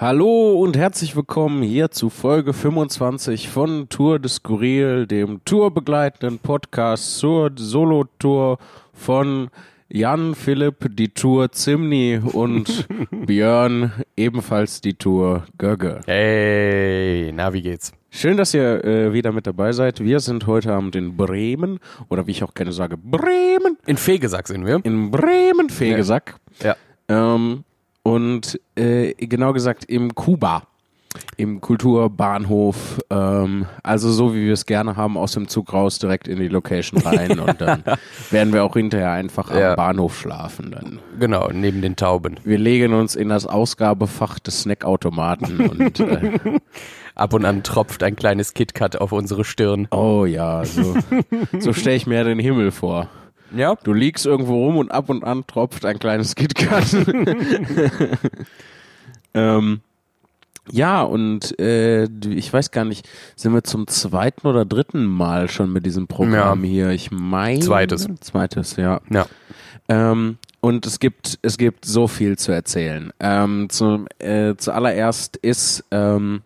Hallo und herzlich willkommen hier zu Folge 25 von Tour de Skurril, dem tourbegleitenden Podcast zur Solo-Tour von Jan Philipp, die Tour Zimni und Björn, ebenfalls die Tour Gögge. Hey, na, wie geht's? Schön, dass ihr äh, wieder mit dabei seid. Wir sind heute Abend in Bremen, oder wie ich auch gerne sage, Bremen. In Fegesack sind wir. In Bremen, Fegesack. Ja. Ähm, und äh, genau gesagt im Kuba, im Kulturbahnhof. Ähm, also so wie wir es gerne haben, aus dem Zug raus, direkt in die Location rein und dann werden wir auch hinterher einfach Ja. am Bahnhof schlafen. Dann. Genau, neben den Tauben. Wir legen uns in das Ausgabefach des Snackautomaten und äh, Ab und an tropft ein kleines KitKat auf unsere Stirn. oh ja, so, so stelle ich mir den Himmel vor. Ja. Du liegst irgendwo rum und ab und an tropft ein kleines KitKat. ähm, ja, und äh, ich weiß gar nicht, sind wir zum zweiten oder dritten Mal schon mit diesem Programm Ja. hier? Ich meine. Zweites. Zweites, ja. Ja. Ähm, und es gibt, es gibt so viel zu erzählen. Ähm, zum, äh, zuallererst ist ähm,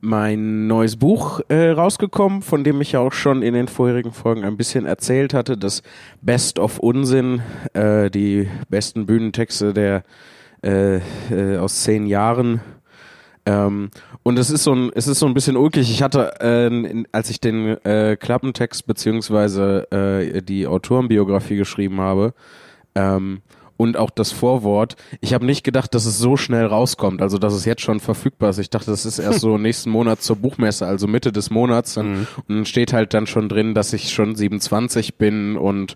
mein neues Buch äh, rausgekommen, von dem ich ja auch schon in den vorherigen Folgen ein bisschen erzählt hatte. Das Best of Unsinn, äh, die besten Bühnentexte der äh, äh, aus zehn Jahren. Ähm, und es ist so ein, es ist so ein bisschen ulkig. Ich hatte, äh, in, als ich den äh, Klappentext beziehungsweise äh, die Autorenbiografie geschrieben habe, ähm, und auch das Vorwort. Ich habe nicht gedacht, dass es so schnell rauskommt, also dass es jetzt schon verfügbar ist. Ich dachte, das ist erst so nächsten Monat zur Buchmesse, also Mitte des Monats. Dann, Und dann steht halt dann schon drin, dass ich schon 27 bin und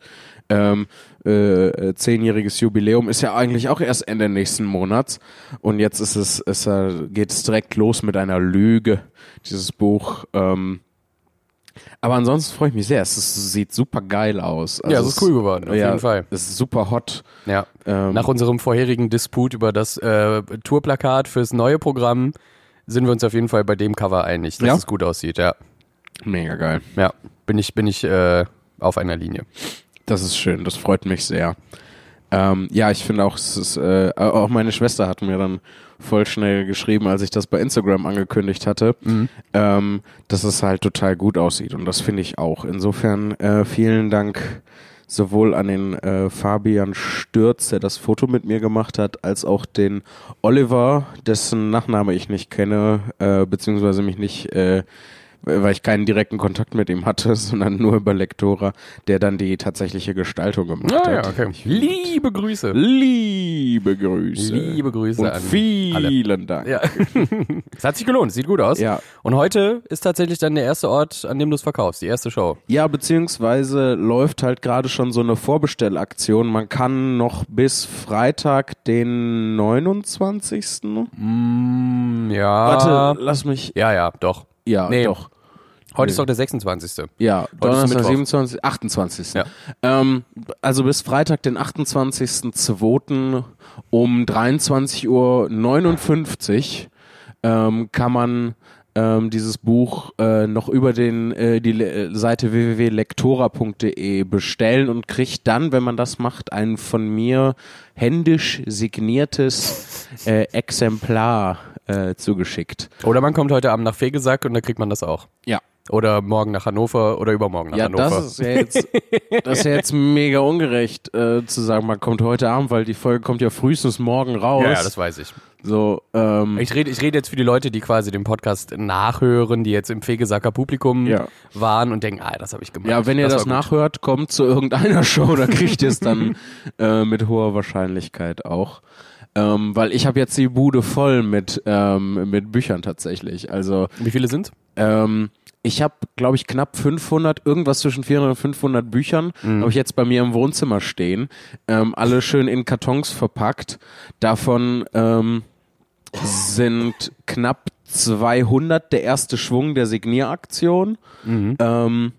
ähm, äh, zehnjähriges Jubiläum ist ja eigentlich auch erst Ende nächsten Monats. Und jetzt ist es, ist, äh, geht es direkt los mit einer Lüge, dieses Buch. Ähm, aber ansonsten freue ich mich sehr. Es ist, sieht super geil aus. Also ja, es ist cool geworden, auf ja, jeden Fall. Es ist super hot. Ja. Ähm, Nach unserem vorherigen Disput über das äh, Tourplakat fürs neue Programm sind wir uns auf jeden Fall bei dem Cover einig, dass Ja? es gut aussieht. Ja. Mega geil. Ja. Bin ich, bin ich äh, auf einer Linie. Das ist schön. Das freut mich sehr. Ähm, ja, ich finde auch, es ist, äh, auch meine Schwester hat mir dann voll schnell geschrieben, als ich das bei Instagram angekündigt hatte, ähm, dass es halt total gut aussieht. Und das finde ich auch. Insofern äh, vielen Dank sowohl an den äh, Fabian Stürz, der das Foto mit mir gemacht hat, als auch den Oliver, dessen Nachname ich nicht kenne, äh, beziehungsweise mich nicht äh, weil ich keinen direkten Kontakt mit ihm hatte, sondern nur über Lektora, der dann die tatsächliche Gestaltung gemacht Ah, ja, hat. okay. Liebe Grüße. Liebe Grüße. Liebe Grüße Und an vielen Dank. Ja. Es hat sich gelohnt, sieht gut aus. Ja. Und heute ist tatsächlich dann der erste Ort, an dem du es verkaufst, die erste Show. Ja, beziehungsweise läuft halt gerade schon so eine Vorbestellaktion. Man kann noch bis Freitag, den 29. Mm, ja. Warte, lass mich. Ja, ja, doch. Ja, Nee. doch. Heute ist doch der 26. Ja, ist Donnerstag, Mittwoch. 27, 28. Ja. Ähm, also bis Freitag, den 28.02. um 23.59 Uhr ähm, kann man ähm, dieses Buch äh, noch über den, äh, die Le Seite www.lektora.de bestellen und kriegt dann, wenn man das macht, ein von mir händisch signiertes äh, Exemplar äh, zugeschickt. Oder man kommt heute Abend nach Fegesack und da kriegt man das auch. Ja. Oder morgen nach Hannover oder übermorgen nach Ja, Hannover. das ist ja jetzt, das ist ja jetzt mega ungerecht äh, zu sagen, man kommt heute Abend, weil die Folge kommt ja frühestens morgen raus. ja, ja, das weiß ich. so, ähm, Ich rede, ich rede jetzt für die Leute, die quasi den Podcast nachhören, die jetzt im Fegesacker Publikum Ja. waren und denken, ah, das habe ich gemacht. ja, wenn ihr das, gut. nachhört, kommt zu irgendeiner Show, da kriegt ihr es dann äh, mit hoher Wahrscheinlichkeit auch. Ähm, weil ich habe jetzt die Bude voll mit, ähm, mit Büchern tatsächlich. Also Wie viele sind? Ähm, ich habe, glaube ich, knapp 500, irgendwas zwischen 400 und 500 Büchern, habe ich jetzt bei mir im Wohnzimmer stehen. Ähm, alle schön in Kartons verpackt. Davon ähm, sind knapp 200 der erste Schwung der Signieraktion. Ähm,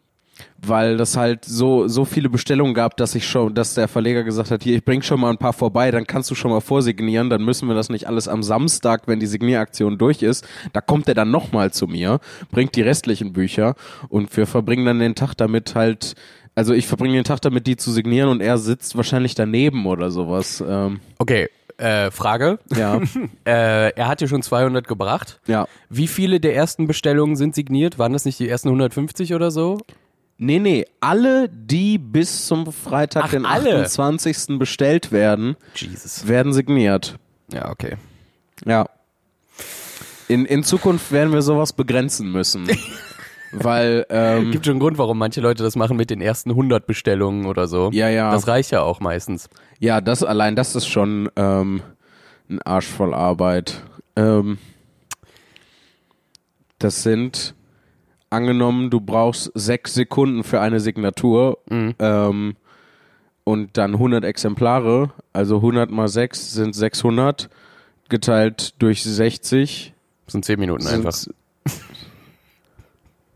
weil das halt so so viele Bestellungen gab, dass ich schon, dass der Verleger gesagt hat, hier ich bring schon mal ein paar vorbei, dann kannst du schon mal vorsignieren, dann müssen wir das nicht alles am Samstag, wenn die Signieraktion durch ist, da kommt er dann nochmal zu mir, bringt die restlichen Bücher und wir verbringen dann den Tag damit halt, also ich verbringe den Tag damit, die zu signieren und er sitzt wahrscheinlich daneben oder sowas. Ähm, Okay, Äh, Frage. Ja. Äh, er hat dir schon 200 gebracht. ja. Wie viele der ersten Bestellungen sind signiert? Waren das nicht die ersten 150 oder so? Nee, nee, alle, die bis zum Freitag, Ach, den alle? 28. bestellt werden, Jesus. werden signiert. Ja, okay. Ja. In, in Zukunft werden wir sowas begrenzen müssen. Weil, ähm, Gibt schon einen Grund, warum manche Leute das machen mit den ersten 100 Bestellungen oder so. ja, ja. Das reicht ja auch meistens. Ja, das allein, das ist schon ähm, ein Arsch voll Arbeit. Ähm, das sind angenommen, du brauchst sechs Sekunden für eine Signatur ähm, und dann 100 Exemplare, also 100 mal 6 sind 600, geteilt durch 60 Das sind 10 Minuten einfach. sind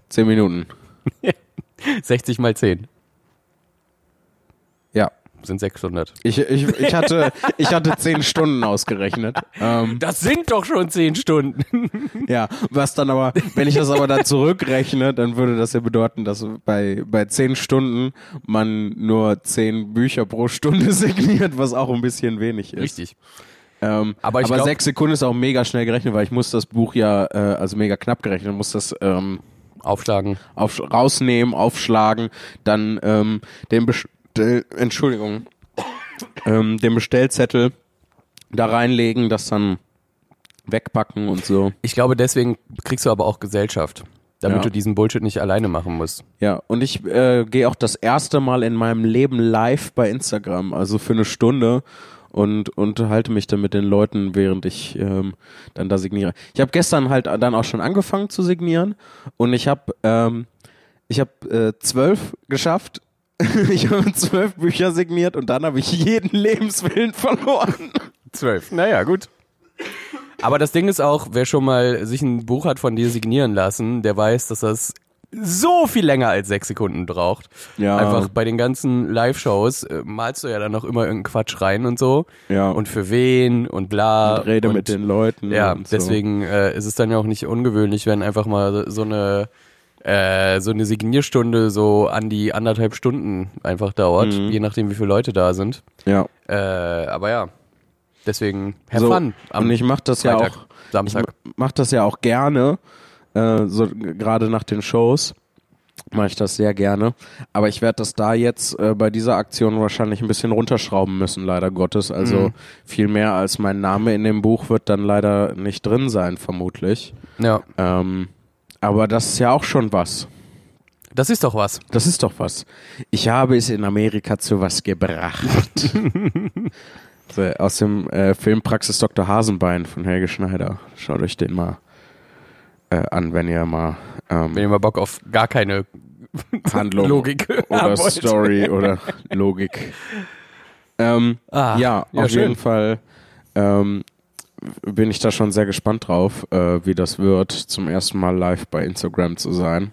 10 Minuten. 60 mal 10 Ja. Sind 600. Ich, ich, ich, hatte, ich hatte 10 Stunden ausgerechnet. Ähm, Das sind doch schon 10 Stunden. Ja, was dann aber, wenn ich das aber dann zurückrechne, dann würde das ja bedeuten, dass bei, bei zehn Stunden man nur zehn Bücher pro Stunde signiert, was auch ein bisschen wenig ist. Richtig. Ähm, Aber aber glaub- sechs Sekunden ist auch mega schnell gerechnet, weil ich muss das Buch ja, äh, also mega knapp gerechnet, muss das ähm, Aufschlagen. auf, rausnehmen, aufschlagen, dann ähm, den Bestell, Entschuldigung, ähm, den Bestellzettel da reinlegen, das dann wegpacken und so. Ich glaube, deswegen kriegst du aber auch Gesellschaft. Damit Ja. du diesen Bullshit nicht alleine machen musst. Ja, und ich äh, gehe auch das erste Mal in meinem Leben live bei Instagram, also für eine Stunde und unterhalte mich dann mit den Leuten, während ich ähm, dann da signiere. Ich habe gestern halt dann auch schon angefangen zu signieren und ich habe ähm, ich habe äh, zwölf geschafft. ich habe zwölf Bücher signiert und dann habe ich jeden Lebenswillen verloren. Zwölf. Naja, gut. Aber das Ding ist auch, wer schon mal sich ein Buch hat von dir signieren lassen, der weiß, dass das so viel länger als sechs Sekunden braucht. Ja. Einfach bei den ganzen Live-Shows äh, malst du ja dann noch immer irgendeinen Quatsch rein und so. Ja. Und für wen und bla. Und rede und, mit den Leuten. Ja, und so. deswegen äh, ist es dann ja auch nicht ungewöhnlich, wenn einfach mal so eine äh, so eine Signierstunde so an die anderthalb Stunden einfach dauert, Mhm. je nachdem wie viele Leute da sind. Ja. Äh, aber ja, deswegen have So, fun und ich mache das ja Freitag, auch Samstag. Ich mache das ja auch gerne, äh, so gerade nach den Shows mache ich das sehr gerne. Aber ich werde das da jetzt äh, bei dieser Aktion wahrscheinlich ein bisschen runterschrauben müssen, leider Gottes. Also Mhm. viel mehr als mein Name in dem Buch wird dann leider nicht drin sein, vermutlich. Ja, Ähm, aber das ist ja auch schon was. das ist doch was. Das ist doch was. Ich habe es in Amerika zu was gebracht. so, aus dem äh, Film Praxis Dr. Hasenbein von Helge Schneider. Schaut euch den mal äh, an, wenn ihr mal ähm, Wenn ihr mal Bock auf gar keine Handlung Logik oder. Story oder Logik. Ähm, Ah, ja, ja, auf schön. jeden Fall ähm, bin ich da schon sehr gespannt drauf, äh, wie das wird, zum ersten Mal live bei Instagram zu sein.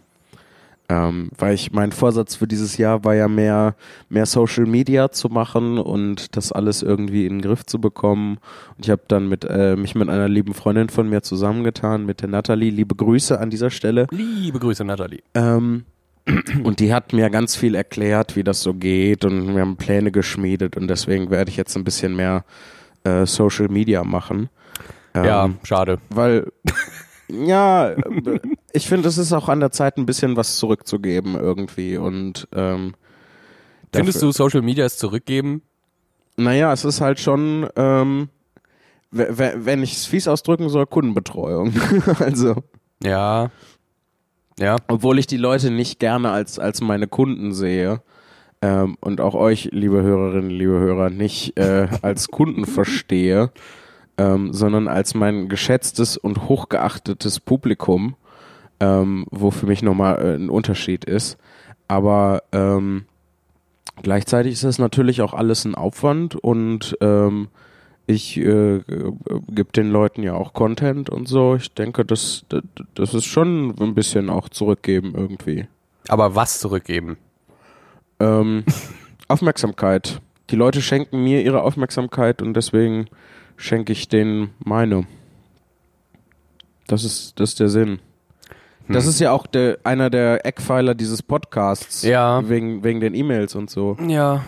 Ähm, weil ich mein Vorsatz für dieses Jahr war ja mehr, mehr Social Media zu machen und das alles irgendwie in den Griff zu bekommen. Und ich habe dann mit, äh, mich mit einer lieben Freundin von mir zusammengetan, mit der Natalie. Liebe Grüße an dieser Stelle. Liebe Grüße, Nathalie. Ähm, und die hat mir ganz viel erklärt, wie das so geht und wir haben Pläne geschmiedet und deswegen werde ich jetzt ein bisschen mehr äh, Social Media machen. Ähm, ja, schade. Weil, ja, äh, ich finde, es ist auch an der Zeit, ein bisschen was zurückzugeben irgendwie und ähm, Findest dafür- du, Social Media ist zurückgeben? Naja, es ist halt schon, ähm, wenn ich es fies ausdrücken soll, Kundenbetreuung. also, Ja. Ja. obwohl ich die Leute nicht gerne als, als meine Kunden sehe ähm, und auch euch, liebe Hörerinnen, liebe Hörer, nicht äh, als Kunden verstehe, ähm, sondern als mein geschätztes und hochgeachtetes Publikum, ähm, wo für mich nochmal äh, ein Unterschied ist. Aber ähm, gleichzeitig ist das natürlich auch alles ein Aufwand und ähm, ich äh, gebe den Leuten ja auch Content und so. Ich denke, das, das, das ist schon ein bisschen auch zurückgeben irgendwie. Aber was zurückgeben? Ähm, Aufmerksamkeit. Die Leute schenken mir ihre Aufmerksamkeit und deswegen schenke ich denen meine. Das ist, das ist der Sinn. Das Hm. ist ja auch der, einer der Eckpfeiler dieses Podcasts. Ja. Wegen, wegen den E-Mails und so. Ja.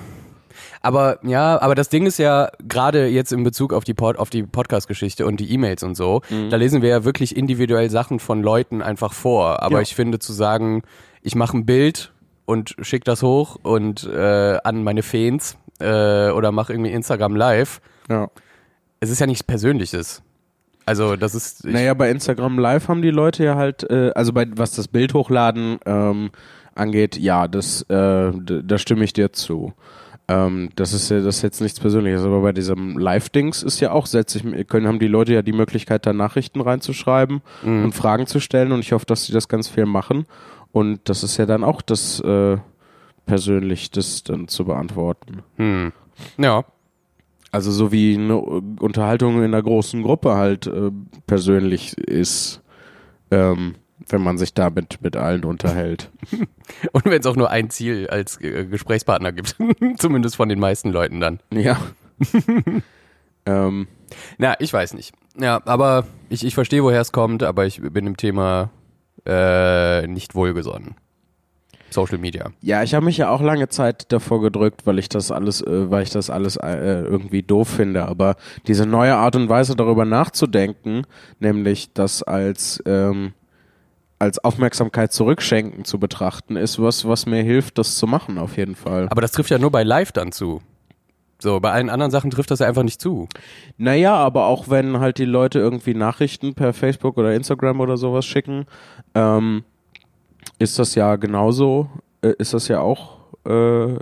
Aber ja, aber das Ding ist ja gerade jetzt in Bezug auf die Pod, auf die Podcast-Geschichte und die E-Mails und so, Mhm. da lesen wir ja wirklich individuell Sachen von Leuten einfach vor. Aber Ja. ich finde zu sagen, ich mache ein Bild und schick das hoch und äh, an meine Fans äh, oder mache irgendwie Instagram Live, Ja. es ist ja nichts Persönliches. Also das ist Naja, bei Instagram Live haben die Leute ja halt, äh, also bei was das Bild hochladen ähm, angeht, ja, das, äh, da stimme ich dir zu. Ähm, das ist ja das ist jetzt nichts Persönliches, aber bei diesem Live-Dings ist ja auch, setze ich, können, haben die Leute ja die Möglichkeit, da Nachrichten reinzuschreiben und Fragen zu stellen und ich hoffe, dass sie das ganz viel machen. Und das ist ja dann auch das äh, persönlich, das dann zu beantworten. hm. ja. Also so wie eine Unterhaltung in einer großen Gruppe halt äh, persönlich ist, ähm, wenn man sich damit mit allen unterhält. Und wenn es auch nur ein Ziel als äh, Gesprächspartner gibt, zumindest von den meisten Leuten dann. Ja. ähm, Na, ich weiß nicht. Ja, aber ich, ich verstehe, woher es kommt, aber ich bin im Thema äh, nicht wohlgesonnen. Social Media. ja, ich habe mich ja auch lange Zeit davor gedrückt, weil ich das alles, äh, weil ich das alles äh, irgendwie doof finde. Aber diese neue Art und Weise darüber nachzudenken, nämlich das als ähm, als Aufmerksamkeit zurückschenken zu betrachten, ist was, was mir hilft, das zu machen, auf jeden Fall. Aber das trifft ja nur bei Live dann zu. So, bei allen anderen Sachen trifft das ja einfach nicht zu. Naja, aber auch wenn halt die Leute irgendwie Nachrichten per Facebook oder Instagram oder sowas schicken, ähm, ist das ja genauso, äh, ist das ja auch äh,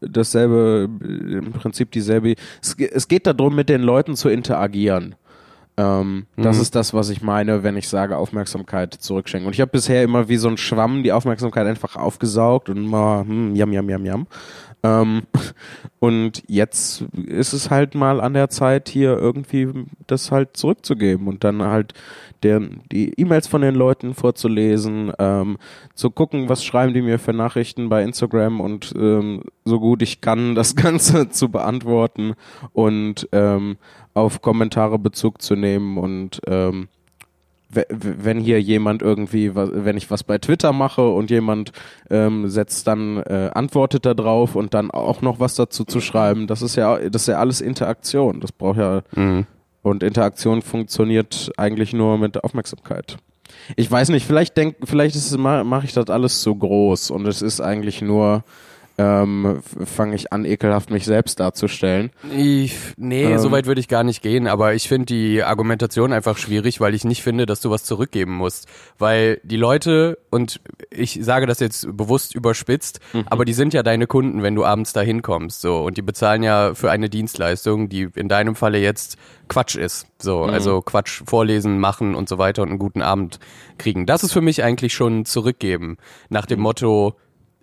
dasselbe, im Prinzip dieselbe. Es, es geht darum, mit den Leuten zu interagieren. Ähm, Das ist das, was ich meine, wenn ich sage Aufmerksamkeit zurückschenken. Und ich habe bisher immer wie so ein Schwamm die Aufmerksamkeit einfach aufgesaugt und mal hm, jam, jam, jam, jam. Ähm, und jetzt ist es halt mal an der Zeit, hier irgendwie das halt zurückzugeben und dann halt der, die E-Mails von den Leuten vorzulesen, ähm, zu gucken, was schreiben die mir für Nachrichten bei Instagram und ähm, so gut ich kann, das Ganze zu beantworten und ähm, auf Kommentare Bezug zu nehmen und ähm, wenn hier jemand irgendwie, wenn ich was bei Twitter mache und jemand ähm, setzt dann, äh, antwortet da drauf und dann auch noch was dazu zu schreiben, das ist ja, das ist ja alles Interaktion. Das braucht ja, und Interaktion funktioniert eigentlich nur mit Aufmerksamkeit. Ich weiß nicht, vielleicht denk, vielleicht ist mache ich das alles zu groß und es ist eigentlich nur, ähm, fange ich an, ekelhaft mich selbst darzustellen. Ich, nee, Ähm. so weit würde ich gar nicht gehen, aber ich finde die Argumentation einfach schwierig, weil ich nicht finde, dass du was zurückgeben musst. Weil die Leute, und ich sage das jetzt bewusst überspitzt, aber die sind ja deine Kunden, wenn du abends da hinkommst, so. Und die bezahlen ja für eine Dienstleistung, die in deinem Falle jetzt Quatsch ist. So, also Quatsch vorlesen, machen und so weiter und einen guten Abend kriegen. Das ist für mich eigentlich schon zurückgeben. Nach dem Motto,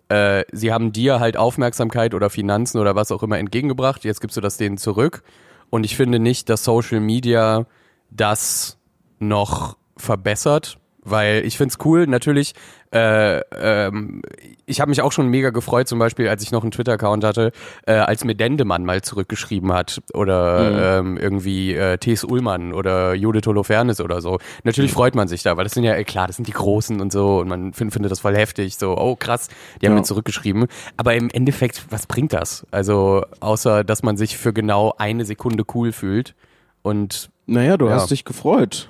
äh, sie haben dir halt Aufmerksamkeit oder Finanzen oder was auch immer entgegengebracht, jetzt gibst du das denen zurück. Und ich finde nicht, dass Social Media das noch verbessert, weil ich find's cool, natürlich, äh, ähm, ich habe mich auch schon mega gefreut, zum Beispiel, als ich noch einen Twitter-Account hatte, äh, als mir Dendemann mal zurückgeschrieben hat oder ähm, irgendwie äh, T.S. Ullmann oder Judith Holofernes oder so. Natürlich freut man sich da, weil das sind ja, äh, klar, das sind die Großen und so und man find, findet das voll heftig, so, oh krass, die haben Ja. mir zurückgeschrieben. Aber im Endeffekt, was bringt das? Also, außer, dass man sich für genau eine Sekunde cool fühlt und Naja, du Ja. hast dich gefreut.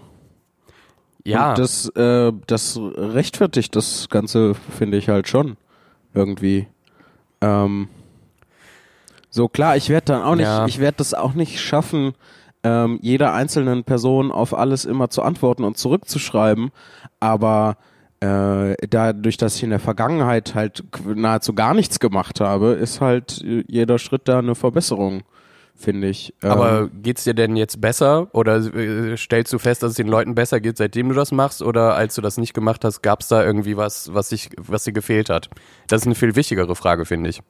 Ja, Und das, äh, das rechtfertigt das Ganze, finde ich halt schon. Irgendwie. Ähm, so klar, ich werde dann auch nicht, Ja. ich werde das auch nicht schaffen, ähm, jeder einzelnen Person auf alles immer zu antworten und zurückzuschreiben. Aber äh, dadurch, dass ich in der Vergangenheit halt nahezu gar nichts gemacht habe, ist halt äh, jeder Schritt da eine Verbesserung, finde ich. Ähm, Aber geht's dir denn jetzt besser oder äh, stellst du fest, dass es den Leuten besser geht, seitdem du das machst oder als du das nicht gemacht hast, gab's da irgendwie was, was sich, was dir gefehlt hat? Das ist eine viel wichtigere Frage, finde ich.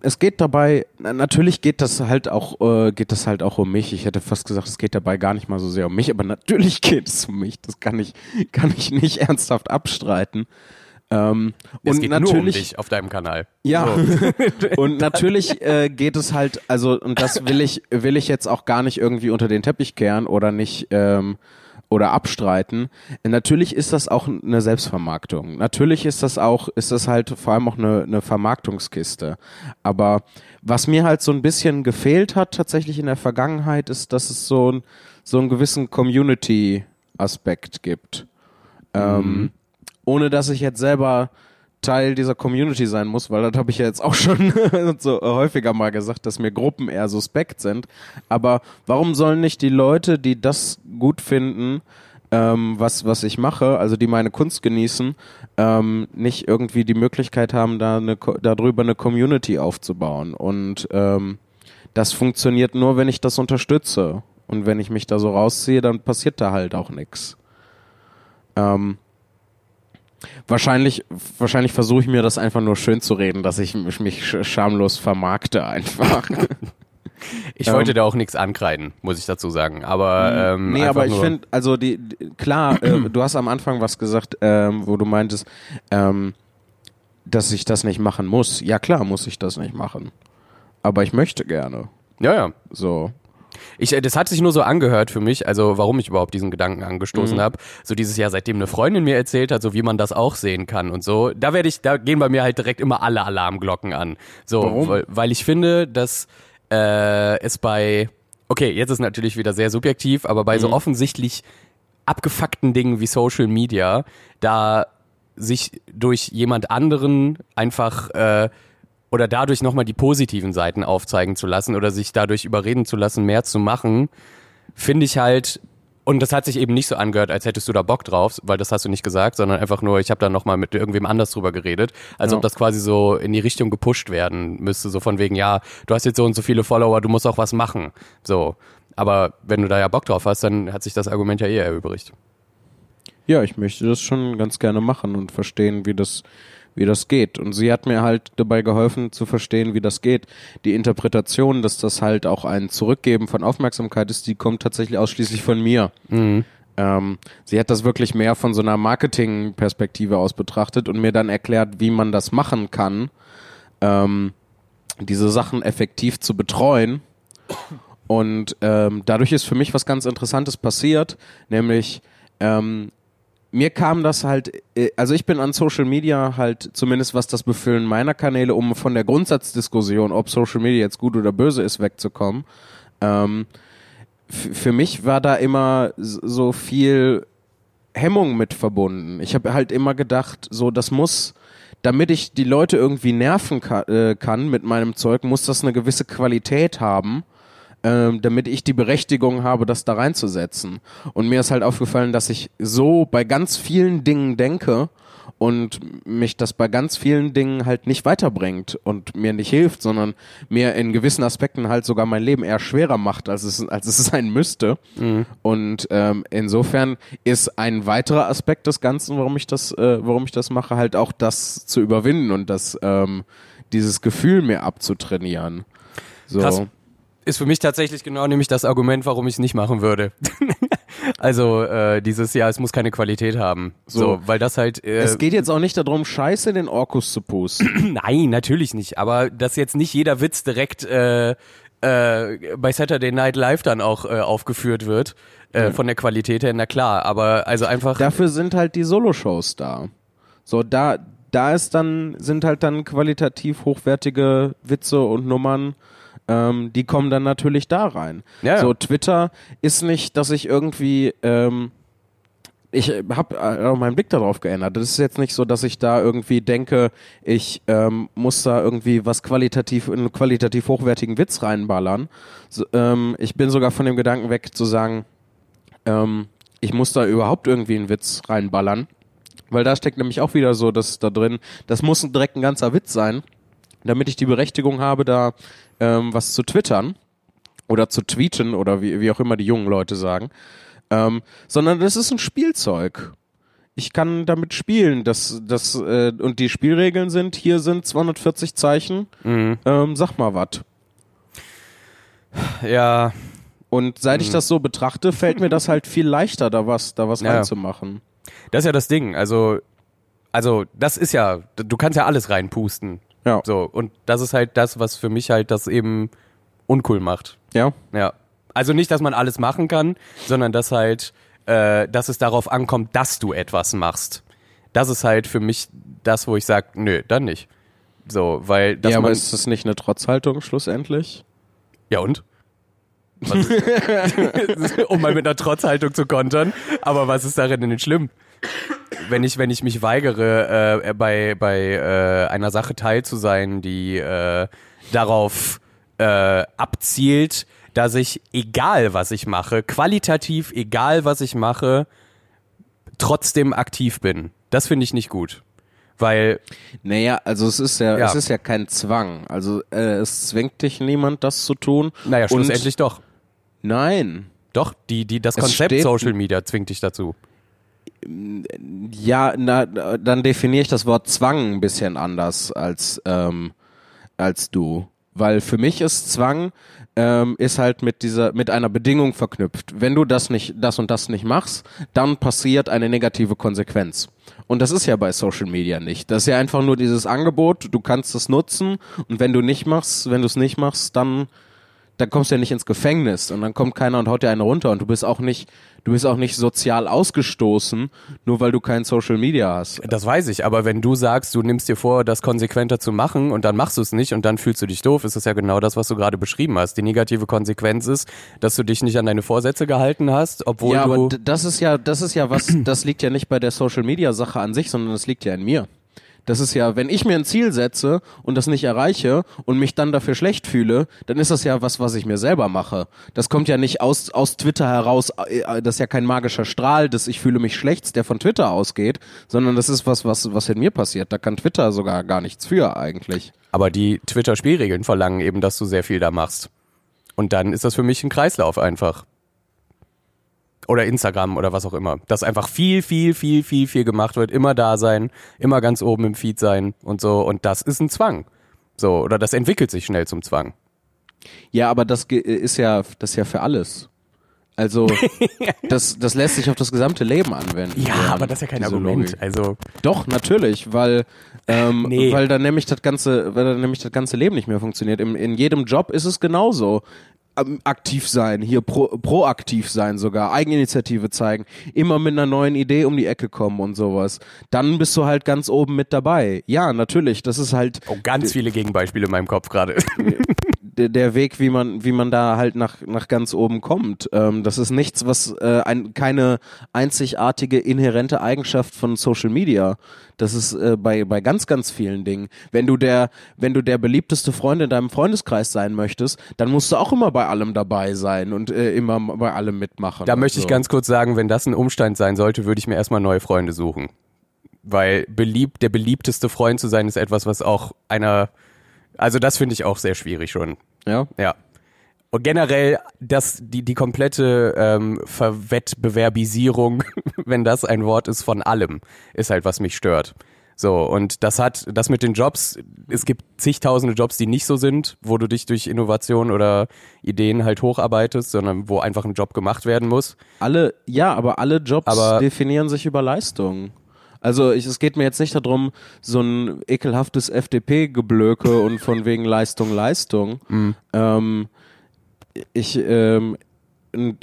es geht dabei, na, natürlich geht das halt auch, äh, geht das halt auch um mich. Ich hätte fast gesagt, es geht dabei gar nicht mal so sehr um mich, aber natürlich geht es um mich. Das kann ich, kann ich nicht ernsthaft abstreiten. Ähm, Es und geht nur um natürlich, dich auf deinem Kanal. ja, und natürlich äh, geht es halt, also und das will ich, will ich jetzt auch gar nicht irgendwie unter den Teppich kehren oder nicht ähm, oder abstreiten. Natürlich ist das auch eine Selbstvermarktung. Natürlich ist das auch, ist das halt vor allem auch eine, eine Vermarktungskiste. Aber was mir halt so ein bisschen gefehlt hat tatsächlich in der Vergangenheit, ist, dass es so, ein, so einen gewissen Community-Aspekt gibt. Ähm, ohne dass ich jetzt selber Teil dieser Community sein muss, weil das habe ich ja jetzt auch schon so häufiger mal gesagt, dass mir Gruppen eher suspekt sind. Aber warum sollen nicht die Leute, die das gut finden, ähm, was, was ich mache, also die meine Kunst genießen, ähm, nicht irgendwie die Möglichkeit haben, da eine, darüber eine Community aufzubauen. Und ähm, das funktioniert nur, wenn ich das unterstütze. Und wenn ich mich da so rausziehe, dann passiert da halt auch nichts. Ähm, Wahrscheinlich, wahrscheinlich versuche ich mir das einfach nur schön zu reden, dass ich mich schamlos vermarkte einfach. Ich wollte ähm, da auch nichts ankreiden, muss ich dazu sagen. Aber ähm, nee, aber ich finde, also die, die klar, äh, du hast am Anfang was gesagt, ähm, wo du meintest, ähm, dass ich das nicht machen muss. Ja klar, muss ich das nicht machen. Aber ich möchte gerne. Ja, ja. So. Ich, äh, das hat sich nur so angehört für mich, also warum ich überhaupt diesen Gedanken angestoßen mhm. habe. So dieses Jahr, seitdem eine Freundin mir erzählt hat, so wie man das auch sehen kann und so. Da werde ich, da gehen bei mir halt direkt immer alle Alarmglocken an. So, warum? Weil, weil ich finde, dass äh, es bei, okay, jetzt ist natürlich wieder sehr subjektiv, aber bei mhm. so offensichtlich abgefuckten Dingen wie Social Media, da sich durch jemand anderen einfach äh, oder dadurch nochmal die positiven Seiten aufzeigen zu lassen oder sich dadurch überreden zu lassen, mehr zu machen, finde ich halt, und das hat sich eben nicht so angehört, als hättest du da Bock drauf, weil das hast du nicht gesagt, sondern einfach nur, ich habe da nochmal mit irgendwem anders drüber geredet, als ja. ob das quasi so in die Richtung gepusht werden müsste, so von wegen, ja, du hast jetzt so und so viele Follower, du musst auch was machen. So. Aber wenn du da ja Bock drauf hast, dann hat sich das Argument ja eher erübrigt. Ja, ich möchte das schon ganz gerne machen und verstehen, wie das wie das geht. Und sie hat mir halt dabei geholfen zu verstehen, wie das geht. Die Interpretation, dass das halt auch ein Zurückgeben von Aufmerksamkeit ist, die kommt tatsächlich ausschließlich von mir. Mhm. Ähm, sie hat das wirklich mehr von so einer Marketing-Perspektive aus betrachtet und mir dann erklärt, wie man das machen kann, ähm, diese Sachen effektiv zu betreuen. Und ähm, dadurch ist für mich was ganz Interessantes passiert, nämlich ähm, mir kam das halt, äh, also ich bin an Social Media halt, zumindest was das Befüllen meiner Kanäle, um von der Grundsatzdiskussion, ob Social Media jetzt gut oder böse ist, wegzukommen. Ähm, für mich war da immer so viel Hemmung mit verbunden. Ich habe halt immer gedacht, so das muss, damit ich die Leute irgendwie nerven ka äh, kann mit meinem Zeug, muss das eine gewisse Qualität haben ähm, damit ich die Berechtigung habe, das da reinzusetzen. Und mir ist halt aufgefallen, dass ich so bei ganz vielen Dingen denke und mich das bei ganz vielen Dingen halt nicht weiterbringt und mir nicht hilft, sondern mir in gewissen Aspekten halt sogar mein Leben eher schwerer macht, als es, als es sein müsste. Mhm. Und ähm, insofern ist ein weiterer Aspekt des Ganzen, warum ich das, äh, warum ich das mache, halt auch das zu überwinden und das ähm, dieses Gefühl mir abzutrainieren. So. Krass ist für mich tatsächlich genau nämlich das Argument, warum ich es nicht machen würde. also äh, dieses Jahr, es muss keine Qualität haben. So, so weil das halt. Äh, es geht jetzt auch nicht darum, Scheiße in den Orkus zu pusten. Nein, natürlich nicht. Aber dass jetzt nicht jeder Witz direkt äh, äh, bei Saturday Night Live dann auch äh, aufgeführt wird. Äh, ja. Von der Qualität her, na klar, aber also einfach. Dafür sind halt die Soloshows da. So, da, da ist dann, sind halt dann qualitativ hochwertige Witze und Nummern ähm, die kommen dann natürlich da rein. Ja. So, Twitter ist nicht, dass ich irgendwie, ähm, ich habe äh, meinen Blick darauf geändert. Das ist jetzt nicht so, dass ich da irgendwie denke, ich ähm, muss da irgendwie was qualitativ, einen qualitativ hochwertigen Witz reinballern. So, ähm, ich bin sogar von dem Gedanken weg zu sagen, ähm, ich muss da überhaupt irgendwie einen Witz reinballern. Weil da steckt nämlich auch wieder so, dass da drin, das muss direkt ein ganzer Witz sein, damit ich die Berechtigung habe, da ähm, was zu twittern oder zu tweeten oder wie, wie auch immer die jungen Leute sagen, ähm, sondern das ist ein Spielzeug. Ich kann damit spielen. Das, das, äh, und die Spielregeln sind, hier sind 240 Zeichen. Mhm. Ähm, sag mal was. Ja. Und seit mhm. ich das so betrachte, fällt mir das halt viel leichter, da was, da was ja. reinzumachen. Das ist ja das Ding. Also, also, das ist ja, du kannst ja alles reinpusten. Ja. So, und das ist halt das, was für mich halt das eben uncool macht. Ja. Ja. Also nicht, dass man alles machen kann, sondern dass halt äh, dass es darauf ankommt, dass du etwas machst. Das ist halt für mich das, wo ich sage, nö, dann nicht. So, weil das ja, aber ist das nicht eine Trotzhaltung schlussendlich? ja und? Um mal mit einer Trotzhaltung zu kontern. Aber was ist darin denn schlimm? Wenn ich, wenn ich mich weigere, äh, bei, bei äh, einer Sache teil zu sein, die äh, darauf äh, abzielt, dass ich, egal was ich mache, qualitativ, egal was ich mache, trotzdem aktiv bin. Das finde ich nicht gut. Weil, Naja, also es ist ja, Ja. es ist ja kein Zwang. Also äh, es zwingt dich niemand, das zu tun. naja, Und- schlussendlich doch. Nein. Doch, die, die, das Es Konzept Social Media zwingt dich dazu. Ja, na, dann definiere ich das Wort Zwang ein bisschen anders als, ähm, als du. Weil für mich ist Zwang ähm, ist halt mit dieser mit einer Bedingung verknüpft. Wenn du das nicht das und das nicht machst, dann passiert eine negative Konsequenz. Und das ist ja bei Social Media nicht. Das ist ja einfach nur dieses Angebot, du kannst es nutzen und wenn du nicht machst, wenn du es nicht machst, dann dann kommst du ja nicht ins Gefängnis und dann kommt keiner und haut dir eine runter und du bist auch nicht, du bist auch nicht sozial ausgestoßen, nur weil du kein Social Media hast. Das weiß ich, aber wenn du sagst, du nimmst dir vor, das konsequenter zu machen und dann machst du es nicht und dann fühlst du dich doof, ist das ja genau das, was du gerade beschrieben hast. Die negative Konsequenz ist, dass du dich nicht an deine Vorsätze gehalten hast, obwohl ja, du. aber d- das ist ja, das ist ja was, das liegt ja nicht bei der Social Media Sache an sich, sondern das liegt ja in mir. Das ist ja, wenn ich mir ein Ziel setze und das nicht erreiche und mich dann dafür schlecht fühle, dann ist das ja was, was ich mir selber mache. Das kommt ja nicht aus, aus Twitter heraus, äh, das ist ja kein magischer Strahl, dass ich fühle mich schlecht, der von Twitter ausgeht, sondern das ist was, was, was in mir passiert. Da kann Twitter sogar gar nichts für eigentlich. aber die Twitter-Spielregeln verlangen eben, dass du sehr viel da machst. Und dann ist das für mich ein Kreislauf einfach. Oder Instagram oder was auch immer. Dass einfach viel, viel, viel, viel, viel gemacht wird. Immer da sein, immer ganz oben im Feed sein und so. Und das ist ein Zwang. So, oder das entwickelt sich schnell zum Zwang. Ja, aber das ist ja, das ist ja für alles. Also, das, das lässt sich auf das gesamte Leben anwenden. diese Logik. Also, Doch, natürlich, weil, ähm, Nee. weil dann nämlich das ganze, weil dann nämlich das ganze Leben nicht mehr funktioniert. Im, in jedem Job ist es genauso. Aktiv sein, hier pro, proaktiv sein sogar, Eigeninitiative zeigen, immer mit einer neuen Idee um die Ecke kommen und sowas. Dann bist du halt ganz oben mit dabei. Ja, natürlich, das ist halt oh, ganz viele Gegenbeispiele in meinem Kopf gerade. der, Weg, wie man, wie man da halt nach, nach ganz oben kommt. Ähm, das ist nichts, was äh, ein, keine einzigartige inhärente Eigenschaft von Social Media. Das ist äh, bei, bei ganz, ganz vielen Dingen. Wenn du der, wenn du der beliebteste Freund in deinem Freundeskreis sein möchtest, dann musst du auch immer bei allem dabei sein und äh, immer bei allem mitmachen. Da möchte ich so. ganz kurz sagen, wenn das ein Umstand sein sollte, würde ich mir erstmal neue Freunde suchen. Weil beliebt, der beliebteste Freund zu sein, ist etwas, was auch einer, also das finde ich auch sehr schwierig schon. Ja. Ja. Und generell, das, die, die komplette ähm, Verwettbewerbisierung, wenn das ein Wort ist, von allem, ist halt, was mich stört. So, und das hat, das mit den Jobs, es gibt zigtausende Jobs, die nicht so sind, wo du dich durch Innovation oder Ideen halt hocharbeitest, sondern wo einfach ein Job gemacht werden muss. Alle, ja, aber alle Jobs Aber- definieren sich über Leistung. Also ich, es geht mir jetzt nicht darum, so ein ekelhaftes FDP-Geblöke und von wegen Leistung, Leistung. Ähm, ich, ähm,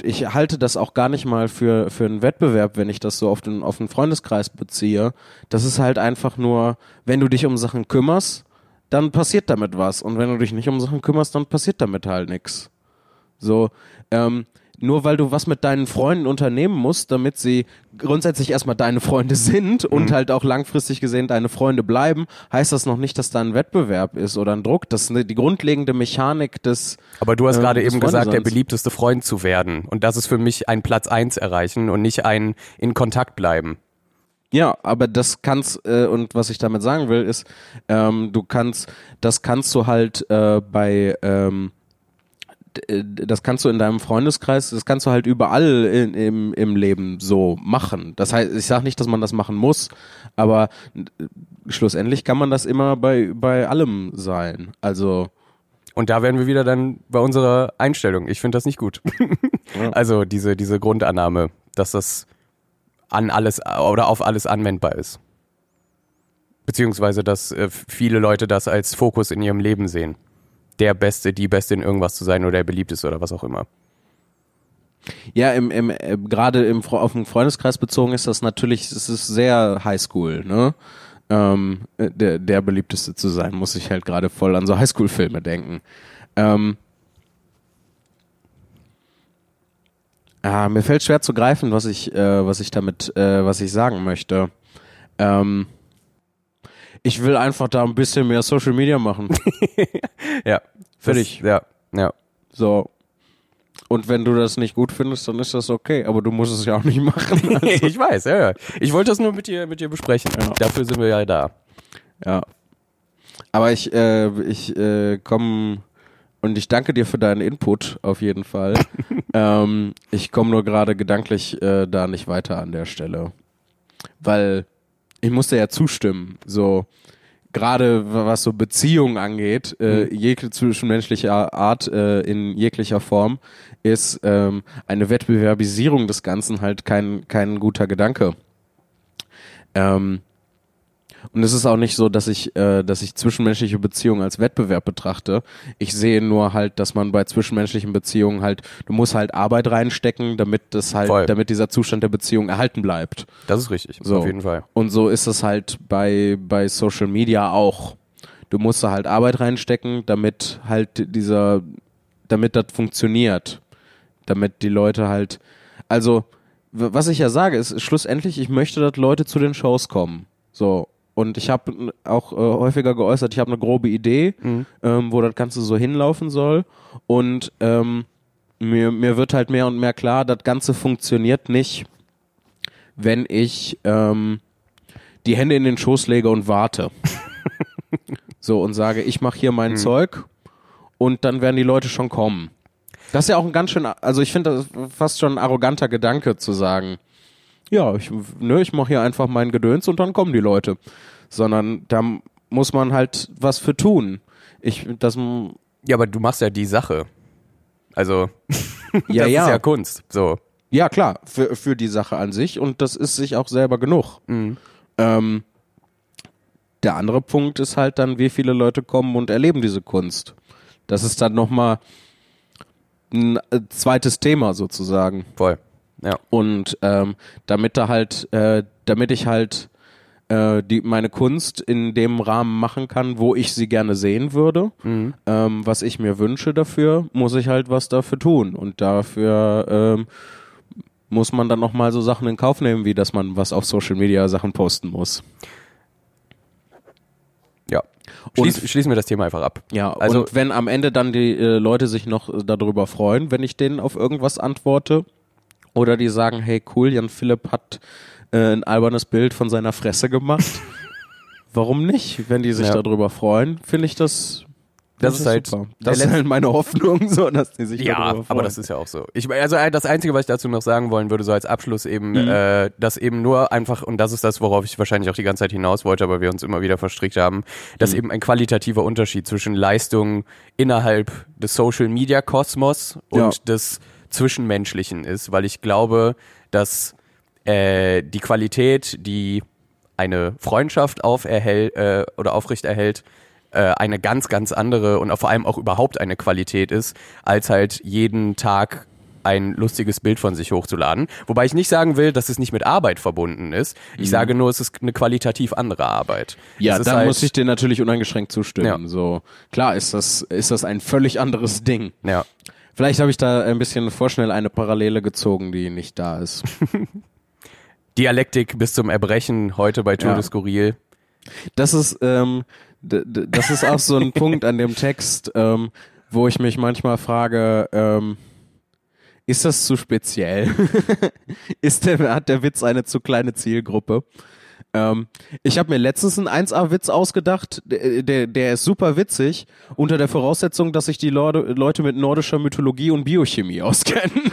ich halte das auch gar nicht mal für, für einen Wettbewerb, wenn ich das so auf den, auf den Freundeskreis beziehe. Das ist halt einfach nur, wenn du dich um Sachen kümmerst, dann passiert damit was. Und wenn du dich nicht um Sachen kümmerst, dann passiert damit halt nichts. So, ähm, nur weil du was mit deinen Freunden unternehmen musst, damit sie grundsätzlich erstmal deine Freunde sind und halt auch langfristig gesehen deine Freunde bleiben, heißt das noch nicht, dass da ein Wettbewerb ist oder ein Druck. Das ist eine, die grundlegende Mechanik des. Aber du hast ähm, gerade eben gesagt, der beliebteste Freund zu werden. Und das ist für mich ein Platz eins erreichen und nicht ein in Kontakt bleiben. Ja, aber das kannst, äh, und was ich damit sagen will, ist, ähm, du kannst, das kannst du halt äh, bei, ähm, äh, das kannst du in deinem Freundeskreis, das kannst du halt überall in, im, im Leben so machen. Das heißt, ich sage nicht, dass man das machen muss, aber äh, schlussendlich kann man das immer bei, bei allem sein. Also, Und da wären wir wieder dann bei unserer Einstellung. Ich finde das nicht gut. Also diese, diese Grundannahme, dass das an alles oder auf alles anwendbar ist. Beziehungsweise, dass äh, viele Leute das als Fokus in ihrem Leben sehen. Der Beste, die Beste in irgendwas zu sein oder der Beliebteste oder was auch immer. Ja, im, im, äh, gerade im, auf den Freundeskreis bezogen ist das natürlich, es ist sehr Highschool, ne? Ähm, äh, der, der beliebteste zu sein, muss ich halt gerade voll an so Highschool-Filme denken. Ähm, ah, mir fällt schwer zu greifen, was ich, äh, was ich damit, äh, was ich sagen möchte. Ähm, ich will einfach da ein bisschen mehr Social Media machen. Ja. Fertig. Das, ja, ja. So. Und wenn du das nicht gut findest, dann ist das okay, aber du musst es ja auch nicht machen. Also, ich weiß, ja, ja. Ich wollte das nur mit dir, mit dir besprechen. Ja. Dafür sind wir ja da. ja. Aber ich, äh, ich äh, komme und ich danke dir für deinen Input auf jeden Fall. ähm, ich komme nur gerade gedanklich äh, da nicht weiter an der Stelle. Weil ich musste ja zustimmen. So, gerade was so Beziehungen angeht, äh, jegliche zwischenmenschliche Art äh, in jeglicher Form, ist ähm, eine Wettbewerbisierung des Ganzen halt kein, kein guter Gedanke. Ähm, und es ist auch nicht so, dass ich, äh, dass ich zwischenmenschliche Beziehungen als Wettbewerb betrachte. Ich sehe nur halt, dass man bei zwischenmenschlichen Beziehungen halt, du musst halt Arbeit reinstecken, damit das halt, Voll. damit dieser Zustand der Beziehung erhalten bleibt. Das ist richtig, So. auf jeden Fall. Und so ist es halt bei, bei Social Media auch. Du musst da halt Arbeit reinstecken, damit halt dieser, damit das funktioniert. Damit die Leute halt, also, was ich ja sage, ist schlussendlich, ich möchte, dass Leute zu den Shows kommen. So. Und ich habe auch äh, häufiger geäußert, ich habe eine grobe Idee, ähm, wo das Ganze so hinlaufen soll. Und ähm, mir, mir wird halt mehr und mehr klar, das Ganze funktioniert nicht, wenn ich ähm, die Hände in den Schoß lege und warte. so und sage, ich mache hier mein Zeug und dann werden die Leute schon kommen. Das ist ja auch ein ganz schön, also ich finde das fast schon ein arroganter Gedanke zu sagen, ja, ich, ne, ich mache hier einfach mein Gedöns und dann kommen die Leute. Sondern da muss man halt was für tun. Ich, das, Ja, aber du machst ja die Sache. Also, ja, das ja. ist ja Kunst. So. Ja, klar, für, für die Sache an sich und das ist sich auch selber genug. Ähm, der andere Punkt ist halt dann, wie viele Leute kommen und erleben diese Kunst. Das ist dann nochmal ein äh, zweites Thema sozusagen. Voll. Ja. Und ähm, damit da halt, äh, damit ich halt äh, die, meine Kunst in dem Rahmen machen kann, wo ich sie gerne sehen würde, ähm, was ich mir wünsche dafür, muss ich halt was dafür tun. Und dafür ähm, muss man dann nochmal so Sachen in Kauf nehmen, wie dass man was auf Social Media Sachen posten muss. Ja. Schließ, schließen wir das Thema einfach ab. Ja, Also- und wenn am Ende dann die äh, Leute sich noch äh, darüber freuen, wenn ich denen auf irgendwas antworte, oder die sagen, hey cool, Jan Philipp hat äh, ein albernes Bild von seiner Fresse gemacht. Warum nicht? Wenn die sich Ja. darüber freuen, finde ich das. Das find ist halt super. Das ist halt meine Hoffnung, so dass die sich Ja, darüber freuen. aber das ist ja auch so. Ich, also äh, das Einzige, was ich dazu noch sagen wollen würde, so als Abschluss eben, Mhm. äh, dass eben nur einfach, und das ist das, worauf ich wahrscheinlich auch die ganze Zeit hinaus wollte, aber wir uns immer wieder verstrickt haben, dass Mhm. eben ein qualitativer Unterschied zwischen Leistung innerhalb des Social Media Kosmos und Ja. des Zwischenmenschlichen ist, weil ich glaube, dass äh, die Qualität, die eine Freundschaft auferhält äh, oder aufrechterhält, äh, eine ganz, ganz andere und vor allem auch überhaupt eine Qualität ist, als halt jeden Tag ein lustiges Bild von sich hochzuladen. Wobei ich nicht sagen will, dass es nicht mit Arbeit verbunden ist. Ich sage nur, es ist eine qualitativ andere Arbeit. Mhm. Ja, da halt, muss ich dir natürlich uneingeschränkt zustimmen. Ja. So klar ist das ist das ein völlig anderes Ding. Ja. Vielleicht habe ich da ein bisschen vorschnell eine Parallele gezogen, die nicht da ist. Dialektik bis zum Erbrechen heute bei Tour Ja. de Skurril. Das ist, ähm, das ist auch so ein Punkt an dem Text, ähm, wo ich mich manchmal frage, ähm, ist das zu speziell? ist der, hat der Witz eine zu kleine Zielgruppe? Ähm, ich habe mir letztens einen 1A-Witz ausgedacht, der, der, der ist super witzig, unter der Voraussetzung, dass sich die Leute, Leute mit nordischer Mythologie und Biochemie auskennen.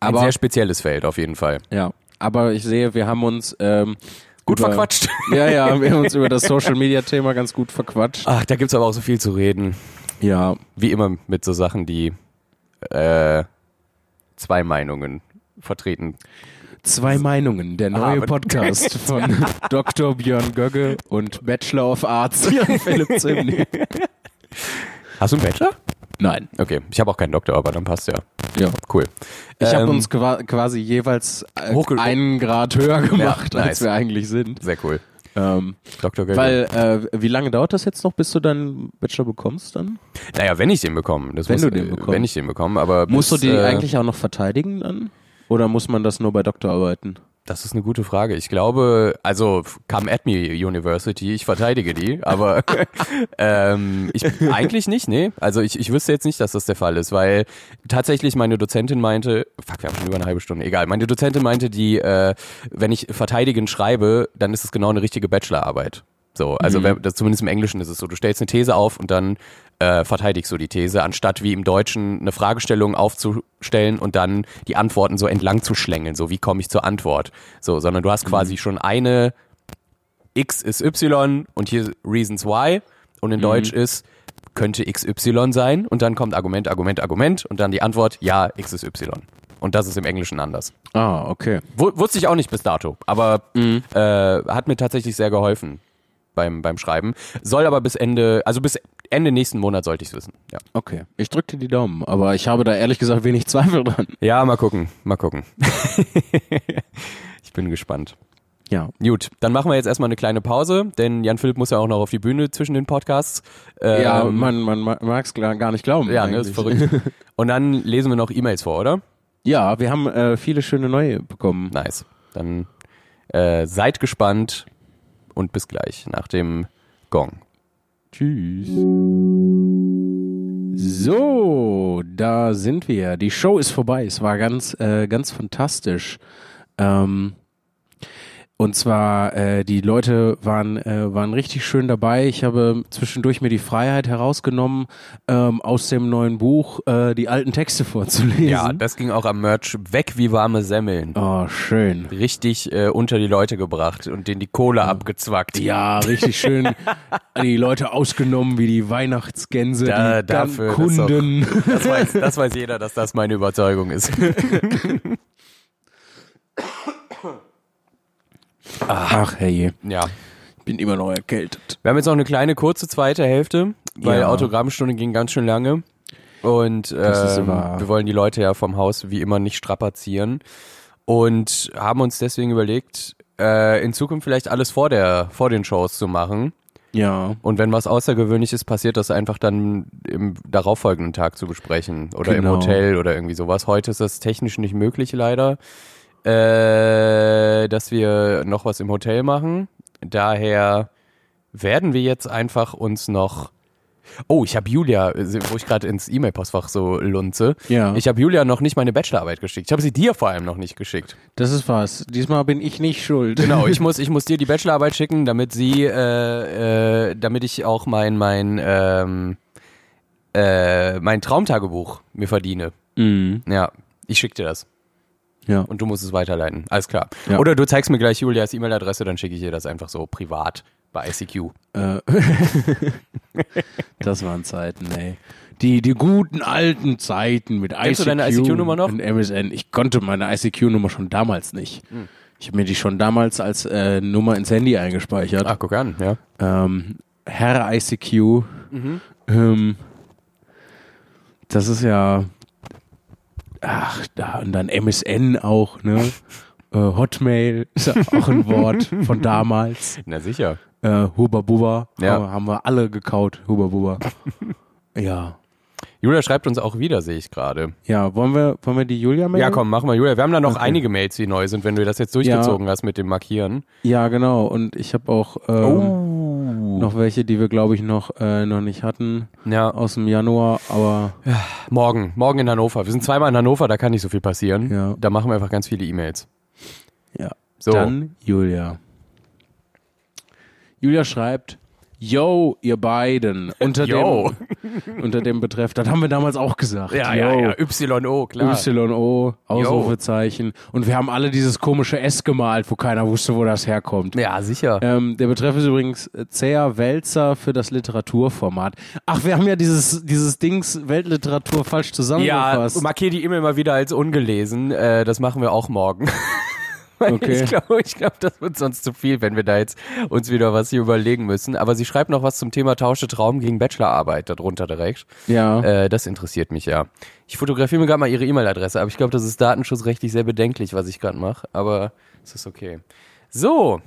Ein Aber- sehr spezielles Feld auf jeden Fall. Ja, aber ich sehe, wir haben uns ähm, Gut über- verquatscht. Ja, ja, wir haben uns über das Social Media Thema ganz gut verquatscht. Ach, da gibt's aber auch so viel zu reden. Ja, Wie immer mit so Sachen, die äh, zwei Meinungen vertreten. zwei Meinungen, der neue aber- Podcast von Dr. Björn Gögge und Bachelor of Arts Jan Philipp Zimny. Hast du einen Bachelor? Nein. Okay, ich habe auch keinen Doktor, aber dann passt ja. Ja. Cool. Ich habe Ähm, uns qua- quasi jeweils äh, einen Grad höher gemacht, nice. als wir eigentlich sind. Sehr cool. Ähm, Dr. Gögel. weil, äh, wie lange dauert das jetzt noch, bis du deinen Bachelor bekommst dann? naja, wenn ich den bekomme. Das Wenn muss, du den äh, bekommst. Wenn ich den bekomme, aber Musst du bis, die äh, eigentlich auch noch verteidigen dann? Oder muss man das nur bei Doktorarbeiten? Das ist eine gute Frage. Ich glaube, also come at me University, ich verteidige die, aber ähm, ich eigentlich nicht, nee. Also ich, ich wüsste jetzt nicht, dass das der Fall ist, weil tatsächlich meine Dozentin meinte, fuck, wir haben schon über eine halbe Stunde, egal. Meine Dozentin meinte, die, äh, wenn ich verteidigen schreibe, dann ist es genau eine richtige Bachelorarbeit. So, also wenn, das, zumindest im Englischen ist es so. Du stellst eine These auf und dann äh, verteidigst du die These, anstatt wie im Deutschen eine Fragestellung aufzustellen und dann die Antworten so entlang zu schlängeln. So, wie komme ich zur Antwort? So, sondern du hast quasi schon eine X ist Y und hier Reasons Why und in Deutsch ist könnte XY sein und dann kommt Argument, Argument, Argument und dann die Antwort ja, X ist Y. Und das ist im Englischen anders. Ah, okay. Wu- Wusste ich auch nicht bis dato, aber äh, hat mir tatsächlich sehr geholfen beim, beim Schreiben. Soll aber bis Ende, also bis Ende nächsten Monat sollte ich es wissen. Ja. Okay. Ich drücke dir die Daumen, aber ich habe da ehrlich gesagt wenig Zweifel dran. ja, mal gucken, mal gucken. ich bin gespannt. Ja. Gut, dann machen wir jetzt erstmal eine kleine Pause, denn Jan Philipp muss ja auch noch auf die Bühne zwischen den Podcasts. Ähm, ja, man, man mag es gar nicht glauben. ja, ne, ist verrückt. Und dann lesen wir noch E-Mails vor, oder? Ja, wir haben äh, viele schöne neue bekommen. Nice. Dann äh, seid gespannt und bis gleich nach dem Gong. Tschüss. So, da sind wir. Die Show ist vorbei. Es war ganz, äh, ganz fantastisch. Ähm, und zwar, äh, die Leute waren, äh, waren richtig schön dabei. Ich habe zwischendurch mir die Freiheit herausgenommen, ähm, aus dem neuen Buch äh, die alten Texte vorzulesen. Ja, das ging auch am Merch weg wie warme Semmeln. oh, schön. Richtig äh, unter die Leute gebracht und denen die Kohle abgezwackt. Ja, richtig schön. die Leute ausgenommen wie die Weihnachtsgänse, Da- die dafür, Gan- das Kunden. Das weiß, das weiß jeder, dass das meine Überzeugung ist. Ach, hey, ja. ich bin immer noch erkältet. Wir haben jetzt noch eine kleine kurze zweite Hälfte, weil Ja. Autogrammstunde ging ganz schön lange. Und ähm, wir wollen die Leute ja vom Haus wie immer nicht strapazieren. Und haben uns deswegen überlegt, äh, in Zukunft vielleicht alles vor, der, vor den Shows zu machen. Ja. Und wenn was Außergewöhnliches passiert, das einfach dann im darauffolgenden Tag zu besprechen. Oder Genau. im Hotel oder irgendwie sowas. Heute ist das technisch nicht möglich, leider. Äh, dass wir noch was im Hotel machen. Daher werden wir jetzt einfach uns noch. Oh, ich habe Julia, wo ich gerade ins E-Mail-Postfach so lunze. Ja. Ich habe Julia noch nicht meine Bachelorarbeit geschickt. Ich habe sie dir vor allem noch nicht geschickt. Das ist was. Diesmal bin ich nicht schuld. Genau, ich muss, ich muss dir die Bachelorarbeit schicken, damit sie, äh, äh, damit ich auch mein, mein, ähm, äh, mein Traumtagebuch mir verdiene. Mhm. Ja, ich schicke dir das Ja. und du musst es weiterleiten. Alles klar. Ja. Oder du zeigst mir gleich Julias E-Mail-Adresse, dann schicke ich ihr das einfach so privat bei ICQ. Äh, das waren Zeiten, ey. Die, die guten alten Zeiten mit Kennst du ICQ deine ICQ-Nummer noch? und MSN. Ich konnte meine ICQ-Nummer schon damals nicht. Hm. Ich habe mir die schon damals als äh, Nummer ins Handy eingespeichert. Ach, guck an, ja. Ähm, Herr ICQ. Mhm. Ähm, das ist ja. Ach, da, und dann MSN auch, ne? Äh, Hotmail ist auch ein Wort von damals. Na sicher. Äh, Huba Buba. Ja. Haben, haben wir alle gekaut, Huba Buba. ja. Julia schreibt uns auch wieder, sehe ich gerade. Ja, wollen wir, wollen wir die Julia melden? Ja, komm, mach mal, Julia. Wir haben da noch Okay. einige Mails, die neu sind, wenn du das jetzt durchgezogen hast mit dem Markieren. Ja, genau. Und ich habe auch ähm, Oh. noch welche, die wir, glaube ich, noch, äh, noch nicht hatten Ja, aus dem Januar. Aber morgen. Morgen in Hannover. Wir sind zweimal in Hannover, da kann nicht so viel passieren. Ja. Da machen wir einfach ganz viele E-Mails. ja. So. Dann Julia. Julia schreibt, Yo, ihr beiden. Unter, Yo. Dem, unter dem Betreff. Das haben wir damals auch gesagt. Ja, Yo. ja, ja. YO, klar. YO, Ausrufezeichen. Und wir haben alle dieses komische S gemalt, wo keiner wusste, wo das herkommt. Ja, sicher. Ähm, der Betreff ist übrigens äh, Zäher Wälzer für das Literaturformat. Ach, wir haben ja dieses, dieses Dings Weltliteratur falsch Ja, zusammengefasst. markier die E-Mail mal wieder als ungelesen. Äh, das machen wir auch morgen. Okay. Ich glaube, ich glaub, das wird sonst zu viel, wenn wir da jetzt uns wieder was hier überlegen müssen. Aber sie schreibt noch was zum Thema Tausche Traum gegen Bachelorarbeit darunter direkt. Ja. Äh, das interessiert mich ja. Ich fotografiere mir gerade mal ihre E-Mail-Adresse, aber ich glaube, das ist datenschutzrechtlich sehr bedenklich, was ich gerade mache. Aber es ist okay. So,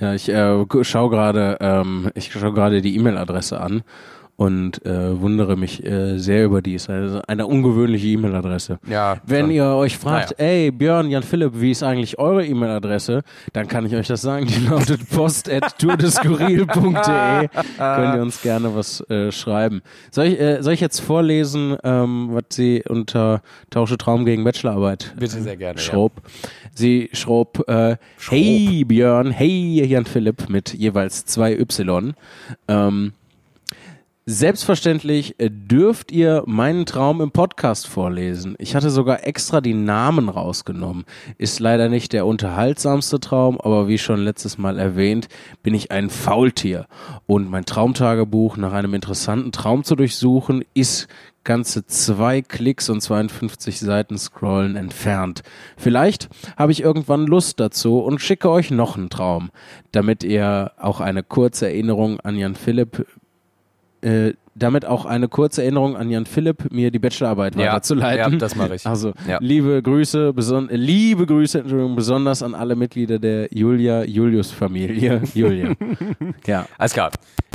Ja, ich äh, schaue gerade, ähm, ich schaue gerade die E-Mail-Adresse an und äh, wundere mich äh, sehr über die. Ist also eine ungewöhnliche E-Mail-Adresse. ja. Wenn ihr euch fragt, Naja. ey Björn, Jan Philipp, wie ist eigentlich eure E-Mail-Adresse, dann kann ich euch das sagen. Die lautet post.tourdeskurril.de. Könnt ihr uns gerne was äh, schreiben. Soll ich, äh, soll ich jetzt vorlesen, ähm, was sie unter Tausche Traum gegen Bachelorarbeit Bitte sehr gerne. schrob. Sie schrob, äh, hey Björn, hey Jan Philipp mit jeweils zwei Y. Ähm, selbstverständlich äh, dürft ihr meinen Traum im Podcast vorlesen. Ich hatte sogar extra die Namen rausgenommen. Ist leider nicht der unterhaltsamste Traum, aber wie schon letztes Mal erwähnt, bin ich ein Faultier. Und mein Traumtagebuch nach einem interessanten Traum zu durchsuchen, ist ganze zwei Klicks und 52 Seiten scrollen entfernt. Vielleicht habe ich irgendwann Lust dazu und schicke euch noch einen Traum, damit ihr auch eine kurze Erinnerung an Jan Philipp äh, damit auch eine kurze Erinnerung an Jan Philipp, mir die Bachelorarbeit Ja, weiterzuleiten. ja, das mache ich. Also Ja. liebe Grüße, liebe Grüße, Entschuldigung, besonders an alle Mitglieder der Julia Julius Familie. Julia. ja. Alles klar.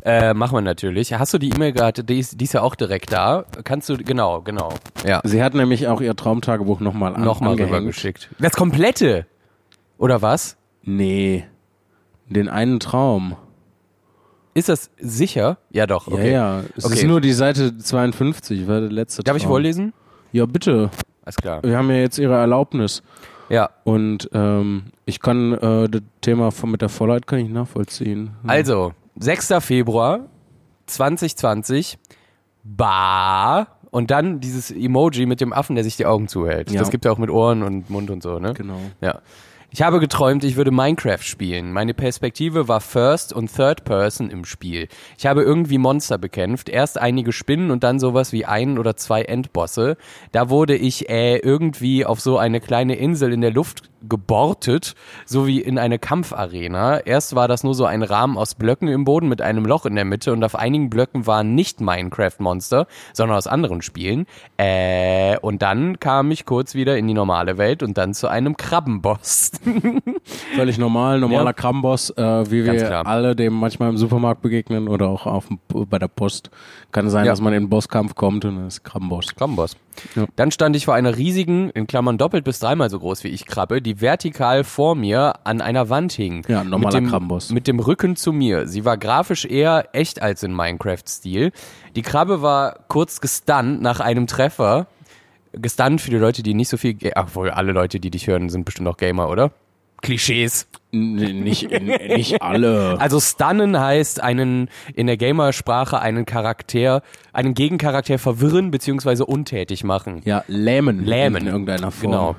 Äh, machen wir natürlich. Hast du die E-Mail gerade? Die ist, die ist ja auch direkt da. Kannst du, genau, genau. Ja. Sie hat nämlich auch ihr Traumtagebuch nochmal an, Nochmal rübergeschickt. Das komplette. Oder was? Nee. Den einen Traum. Ist das sicher? Ja, doch. Okay. Ja, ja. Es Okay. ist nur die Seite 52, war der letzte Darf ich Traum. vorlesen? Ja, bitte. Alles klar. Wir haben ja jetzt ihre Erlaubnis. Ja. Und ähm, ich kann äh, das Thema von, mit der Vorleit kann ich nachvollziehen. Also, 6. Februar 2020. Ba. Und dann dieses Emoji mit dem Affen, der sich die Augen zuhält. Ja. Das gibt ja auch mit Ohren und Mund und so, ne? Genau. Ja. Ich habe geträumt, ich würde Minecraft spielen. Meine Perspektive war First und Third Person im Spiel. Ich habe irgendwie Monster bekämpft. Erst einige Spinnen und dann sowas wie ein oder zwei Endbosse. Da wurde ich äh, irgendwie auf so eine kleine Insel in der Luft gebortet, so wie in eine Kampfarena. Erst war das nur so ein Rahmen aus Blöcken im Boden mit einem Loch in der Mitte und auf einigen Blöcken waren nicht Minecraft-Monster, sondern aus anderen Spielen. Äh, und dann kam ich kurz wieder in die normale Welt und dann zu einem Krabbenboss. Völlig normal, normaler Ja. Krabbenboss, äh, wie Ganz wir klar. alle dem manchmal im Supermarkt begegnen oder auch auf bei der Post. Kann sein, Ja. dass man in den Bosskampf kommt und dann ist Krabbenboss. Krabbenboss. Ja. Dann stand ich vor einer riesigen, in Klammern doppelt bis dreimal so groß wie ich Krabbe, die vertikal vor mir an einer Wand hing. Ja, normaler mit dem, Krabbenboss. Mit dem Rücken zu mir. Sie war grafisch eher echt als in Minecraft-Stil. Die Krabbe war kurz gestunt nach einem Treffer. Gestunt für die Leute, die nicht so viel, Ga- ach wohl, alle Leute, die dich hören, sind bestimmt auch Gamer, oder? Klischees. N nicht, nicht alle. Also stunnen heißt einen in der Gamersprache einen Charakter, einen Gegencharakter verwirren beziehungsweise untätig machen. Ja, lähmen. Lähmen. In irgendeiner Form. Genau.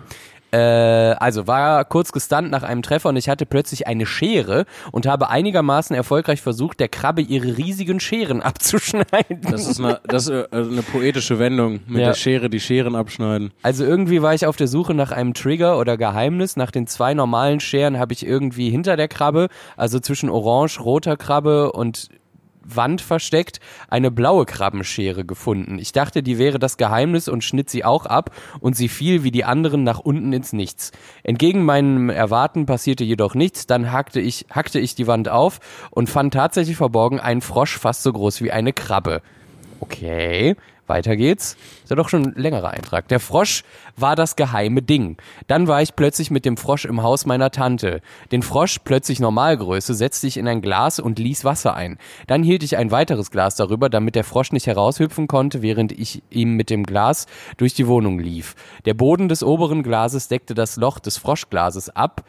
Äh, also war kurz gestunt nach einem Treffer und ich hatte plötzlich eine Schere und habe einigermaßen erfolgreich versucht, der Krabbe ihre riesigen Scheren abzuschneiden. Das ist eine, das ist äh, eine poetische Wendung. Mit Ja. der Schere die Scheren abschneiden. Also irgendwie war ich auf der Suche nach einem Trigger oder Geheimnis. Nach den zwei normalen Scheren habe ich irgendwie hinter der Krabbe, also zwischen orange, roter Krabbe und Wand versteckt, eine blaue Krabbenschere gefunden. Ich dachte, die wäre das Geheimnis und schnitt sie auch ab und sie fiel wie die anderen nach unten ins Nichts. Entgegen meinem Erwarten passierte jedoch nichts, dann hackte ich, hackte ich die Wand auf und fand tatsächlich verborgen einen Frosch fast so groß wie eine Krabbe. Okay, weiter geht's. Ist ja doch schon ein längerer Eintrag. Der Frosch war das geheime Ding. Dann war ich plötzlich mit dem Frosch im Haus meiner Tante. Den Frosch, plötzlich Normalgröße, setzte ich in ein Glas und ließ Wasser ein. Dann hielt ich ein weiteres Glas darüber, damit der Frosch nicht heraushüpfen konnte, während ich ihm mit dem Glas durch die Wohnung lief. Der Boden des oberen Glases deckte das Loch des Froschglases ab,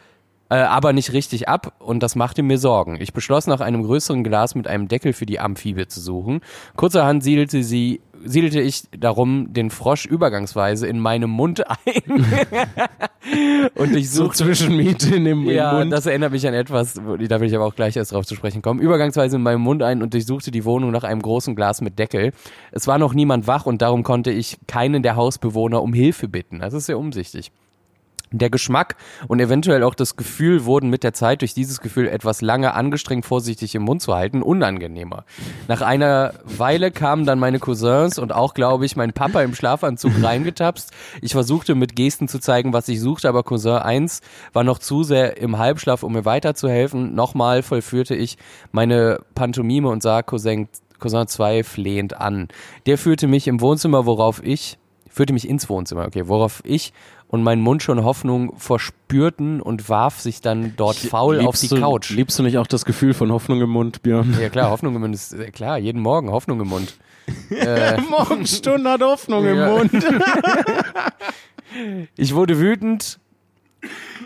äh, aber nicht richtig ab und das machte mir Sorgen. Ich beschloss nach einem größeren Glas mit einem Deckel für die Amphibie zu suchen. Kurzerhand siedelte sie siedelte ich darum den Frosch übergangsweise in meinem Mund ein. und ich So suchte Zwischenmiete in dem im ja, Mund. das erinnert mich an etwas, da will ich aber auch gleich erst drauf zu sprechen kommen. Übergangsweise in meinem Mund ein und durchsuchte die Wohnung nach einem großen Glas mit Deckel. Es war noch niemand wach und darum konnte ich keinen der Hausbewohner um Hilfe bitten. Das ist sehr umsichtig. Der Geschmack und eventuell auch das Gefühl wurden mit der Zeit durch dieses Gefühl etwas lange angestrengt vorsichtig im Mund zu halten, unangenehmer. Nach einer Weile kamen dann meine Cousins und auch, glaube ich, mein Papa im Schlafanzug reingetapst. Ich versuchte mit Gesten zu zeigen, was ich suchte, aber Cousin 1 war noch zu sehr im Halbschlaf, um mir weiterzuhelfen. Nochmal vollführte ich meine Pantomime und sah Cousin, Cousin 2 flehend an. Der führte mich im Wohnzimmer, worauf ich führte mich ins Wohnzimmer, okay, worauf ich und mein Mund schon Hoffnung verspürten und warf sich dann dort faul auf die du, Couch. Liebst du nicht auch das Gefühl von Hoffnung im Mund, Björn? Ja klar, Hoffnung im Mund ist äh, klar, jeden Morgen Hoffnung im Mund. äh, Morgenstunde hat Hoffnung im Mund. ich wurde wütend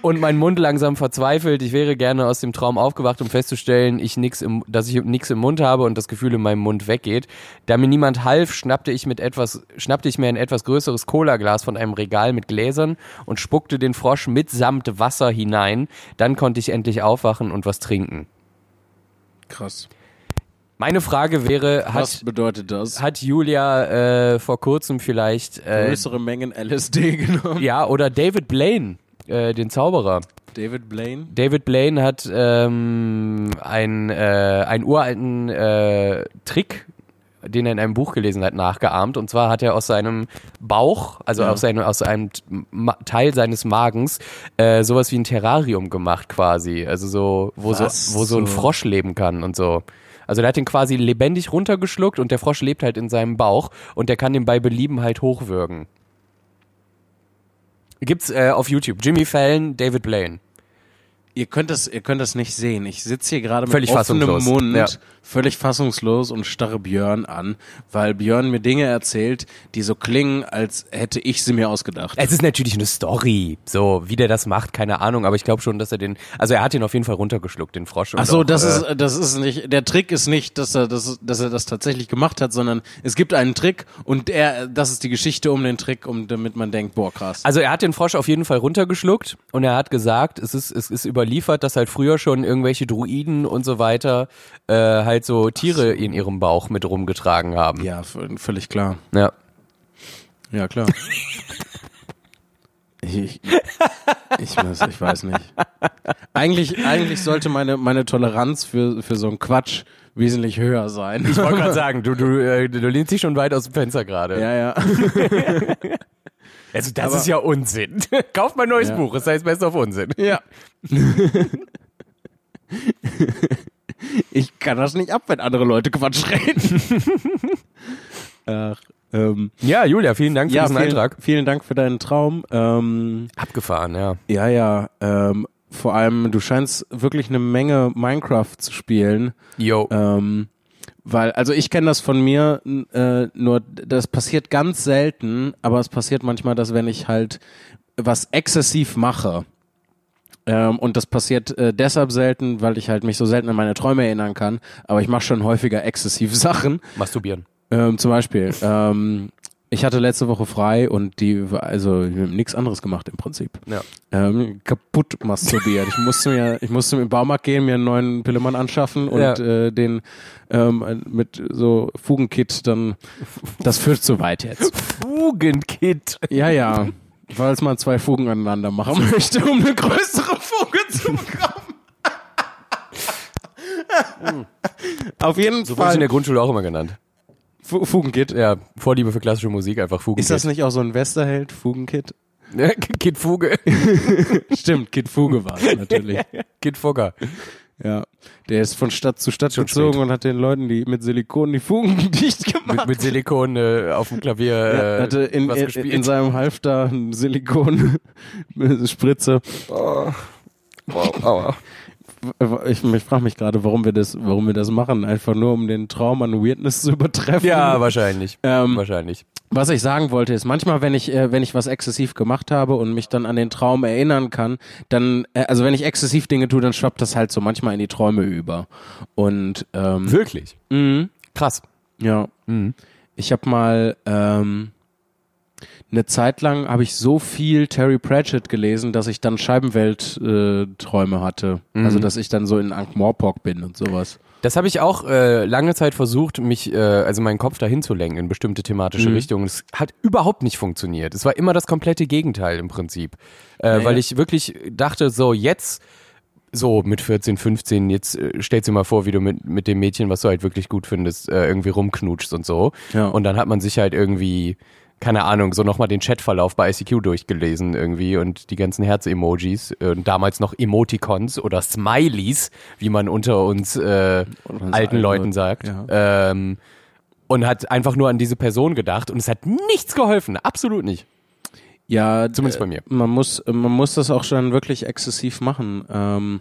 und mein Mund langsam verzweifelt. Ich wäre gerne aus dem Traum aufgewacht, um festzustellen, ich nix im, dass ich nichts im Mund habe und das Gefühl in meinem Mund weggeht. Da mir niemand half, schnappte ich mit etwas, schnappte ich mir ein etwas größeres Cola-Glas von einem Regal mit Gläsern und spuckte den Frosch mitsamt Wasser hinein. Dann konnte ich endlich aufwachen und was trinken. Krass. Meine Frage wäre, hat, was bedeutet das? Hat Julia äh, vor kurzem vielleicht äh, größere Mengen LSD genommen? Ja, oder David Blaine äh, den Zauberer. David Blaine? David Blaine hat ähm, ein, äh, einen uralten äh, Trick, den er in einem Buch gelesen hat, nachgeahmt. Und zwar hat er aus seinem Bauch, also ja. aus, seinem, aus einem Teil seines Magens, äh, sowas wie ein Terrarium gemacht quasi. Also so, wo, so, wo so ein Frosch leben kann und so. Also der hat ihn quasi lebendig runtergeschluckt und der Frosch lebt halt in seinem Bauch und der kann den bei Belieben halt hochwürgen. Gibt's äh, auf YouTube. Jimmy Fallon, David Blaine. Ihr könnt das, ihr könnt das nicht sehen. Ich sitze hier gerade mit völlig offenem Mund, ja. völlig fassungslos und starre Björn an, weil Björn mir Dinge erzählt, die so klingen, als hätte ich sie mir ausgedacht. Es ist natürlich eine Story. So, wie der das macht, keine Ahnung, aber ich glaube schon, dass er den, also er hat ihn auf jeden Fall runtergeschluckt, den Frosch. Ach so, auch, das äh, ist, das ist nicht, der Trick ist nicht, dass er das, dass er das tatsächlich gemacht hat, sondern es gibt einen Trick und er, das ist die Geschichte um den Trick, um, damit man denkt, boah, krass. Also er hat den Frosch auf jeden Fall runtergeschluckt und er hat gesagt, es ist, es ist über überliefert, dass halt früher schon irgendwelche Druiden und so weiter äh, halt so Tiere in ihrem Bauch mit rumgetragen haben. Ja, völlig klar. Ja. Ja, klar. Ich, ich, weiß, ich weiß nicht. Eigentlich, eigentlich sollte meine, meine Toleranz für, für so einen Quatsch wesentlich höher sein. Ich wollte gerade sagen, du, du, äh, du lehnst dich schon weit aus dem Fenster gerade. Ja, ja. Also das Aber ist ja Unsinn. Kauft mal ein neues Ja. Buch, es heißt Best auf Unsinn. Ja. ich kann das nicht ab, wenn andere Leute Quatsch reden. Ach, ähm, Ja, Julia, vielen Dank für ja, diesen vielen, Eintrag. vielen Dank für deinen Traum. Ähm, Abgefahren, ja. ja, ja. Ähm, vor allem, du scheinst wirklich eine Menge Minecraft zu spielen. Yo. Ähm, weil, also ich kenne das von mir, äh, nur das passiert ganz selten, aber es passiert manchmal, dass wenn ich halt was exzessiv mache, ähm, und das passiert äh, deshalb selten, weil ich halt mich so selten an meine Träume erinnern kann, aber ich mache schon häufiger exzessiv Sachen. Masturbieren. Ähm, zum Beispiel, ähm, ich hatte letzte Woche frei und die, also nichts anderes gemacht im Prinzip. Ja. Ähm, kaputt masturbiert. Ich musste mir, ich musste im Baumarkt gehen, mir einen neuen Pillemann anschaffen und Ja. äh, den ähm, mit so Fugenkit dann. Das führt zu weit jetzt. Fugenkit. Ja, ja. Falls man zwei Fugen aneinander machen möchte, um eine größere Fuge zu bekommen. Auf jeden So wurde es in Fall. der Grundschule auch immer genannt. Fu Fugenkit. Ja, Vorliebe für klassische Musik, einfach Fugenkit. Ist das nicht auch so ein Westerheld, Fugenkit? Kid Fuge. Stimmt, Kid Fuge war es natürlich. Kid Fugger. Ja, der ist von Stadt zu Stadt Schon gezogen spät. und hat den Leuten die mit Silikon die Fugen dicht gemacht. Mit, mit Silikon äh, auf dem Klavier ja, äh, hatte in, was gespielt. in seinem Halfter Silikon Spritze. wow, aua. Ich, ich frage mich gerade, warum wir das, warum wir das machen. Einfach nur, um den Traum an Weirdness zu übertreffen. Ja, wahrscheinlich. Ähm, wahrscheinlich. Was ich sagen wollte ist, manchmal, wenn ich, äh, wenn ich was exzessiv gemacht habe und mich dann an den Traum erinnern kann, dann, äh, also wenn ich exzessiv Dinge tue, dann schwappt das halt so manchmal in die Träume über. Und ähm, Wirklich? mhm. Krass. ja, Mhm. ich habe mal, ähm, eine Zeit lang habe ich so viel Terry Pratchett gelesen, dass ich dann Scheibenwelt-Träume äh, hatte. Mhm. Also, dass ich dann so in Ankh-Morpork bin und sowas. Das habe ich auch äh, lange Zeit versucht, mich, äh, also meinen Kopf dahin zu lenken in bestimmte thematische Mhm. Richtungen. Es hat überhaupt nicht funktioniert. Es war immer das komplette Gegenteil im Prinzip. Äh, Weil ich wirklich dachte, so jetzt, so mit 14, 15, jetzt äh, stellst dir mal vor, wie du mit, mit dem Mädchen, was du halt wirklich gut findest, äh, irgendwie rumknutschst und so. Ja. Und dann hat man sich halt irgendwie, keine Ahnung, so nochmal den Chatverlauf bei ICQ durchgelesen irgendwie und die ganzen Herz-Emojis und damals noch Emoticons oder Smileys, wie man unter uns äh, alten Leuten, sagt. ja. Ähm, und hat einfach nur an diese Person gedacht und es hat nichts geholfen, absolut nicht. Ja, Zumindest äh, bei mir. Man muss, man muss das auch schon wirklich exzessiv machen. Ähm,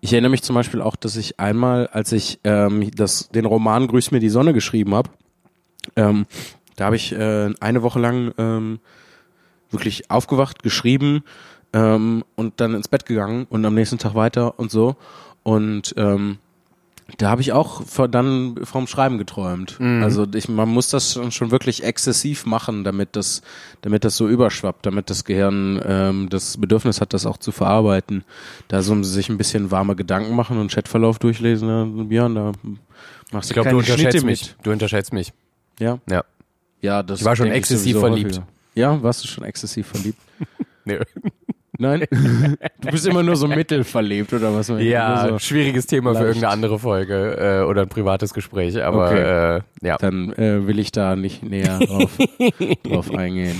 ich erinnere mich zum Beispiel auch, dass ich einmal, als ich ähm, das, den Roman Grüß mir die Sonne geschrieben habe, ähm, da habe ich äh, eine Woche lang ähm, wirklich aufgewacht, geschrieben ähm, und dann ins Bett gegangen und am nächsten Tag weiter und so. Und ähm, da habe ich auch dann vom Schreiben geträumt. Also ich, man muss das schon, wirklich exzessiv machen, damit das, damit das so überschwappt, damit das Gehirn ähm, das Bedürfnis hat, das auch zu verarbeiten. Da so sich ein bisschen warme Gedanken machen und Chatverlauf durchlesen, ja, Björn, da machst Ich du glaube, keine du unterschätzt mich. Du unterschätzt mich. Ja, Ja. Ja, das Ich war schon exzessiv verliebt. häufiger. Ja, warst du schon exzessiv verliebt? Nee. Nein? du bist immer nur so mittelverliebt oder was? Ja, so. schwieriges Thema für leicht. irgendeine andere Folge äh, oder ein privates Gespräch, aber Okay. äh, ja. Dann äh, will ich da nicht näher drauf, drauf eingehen.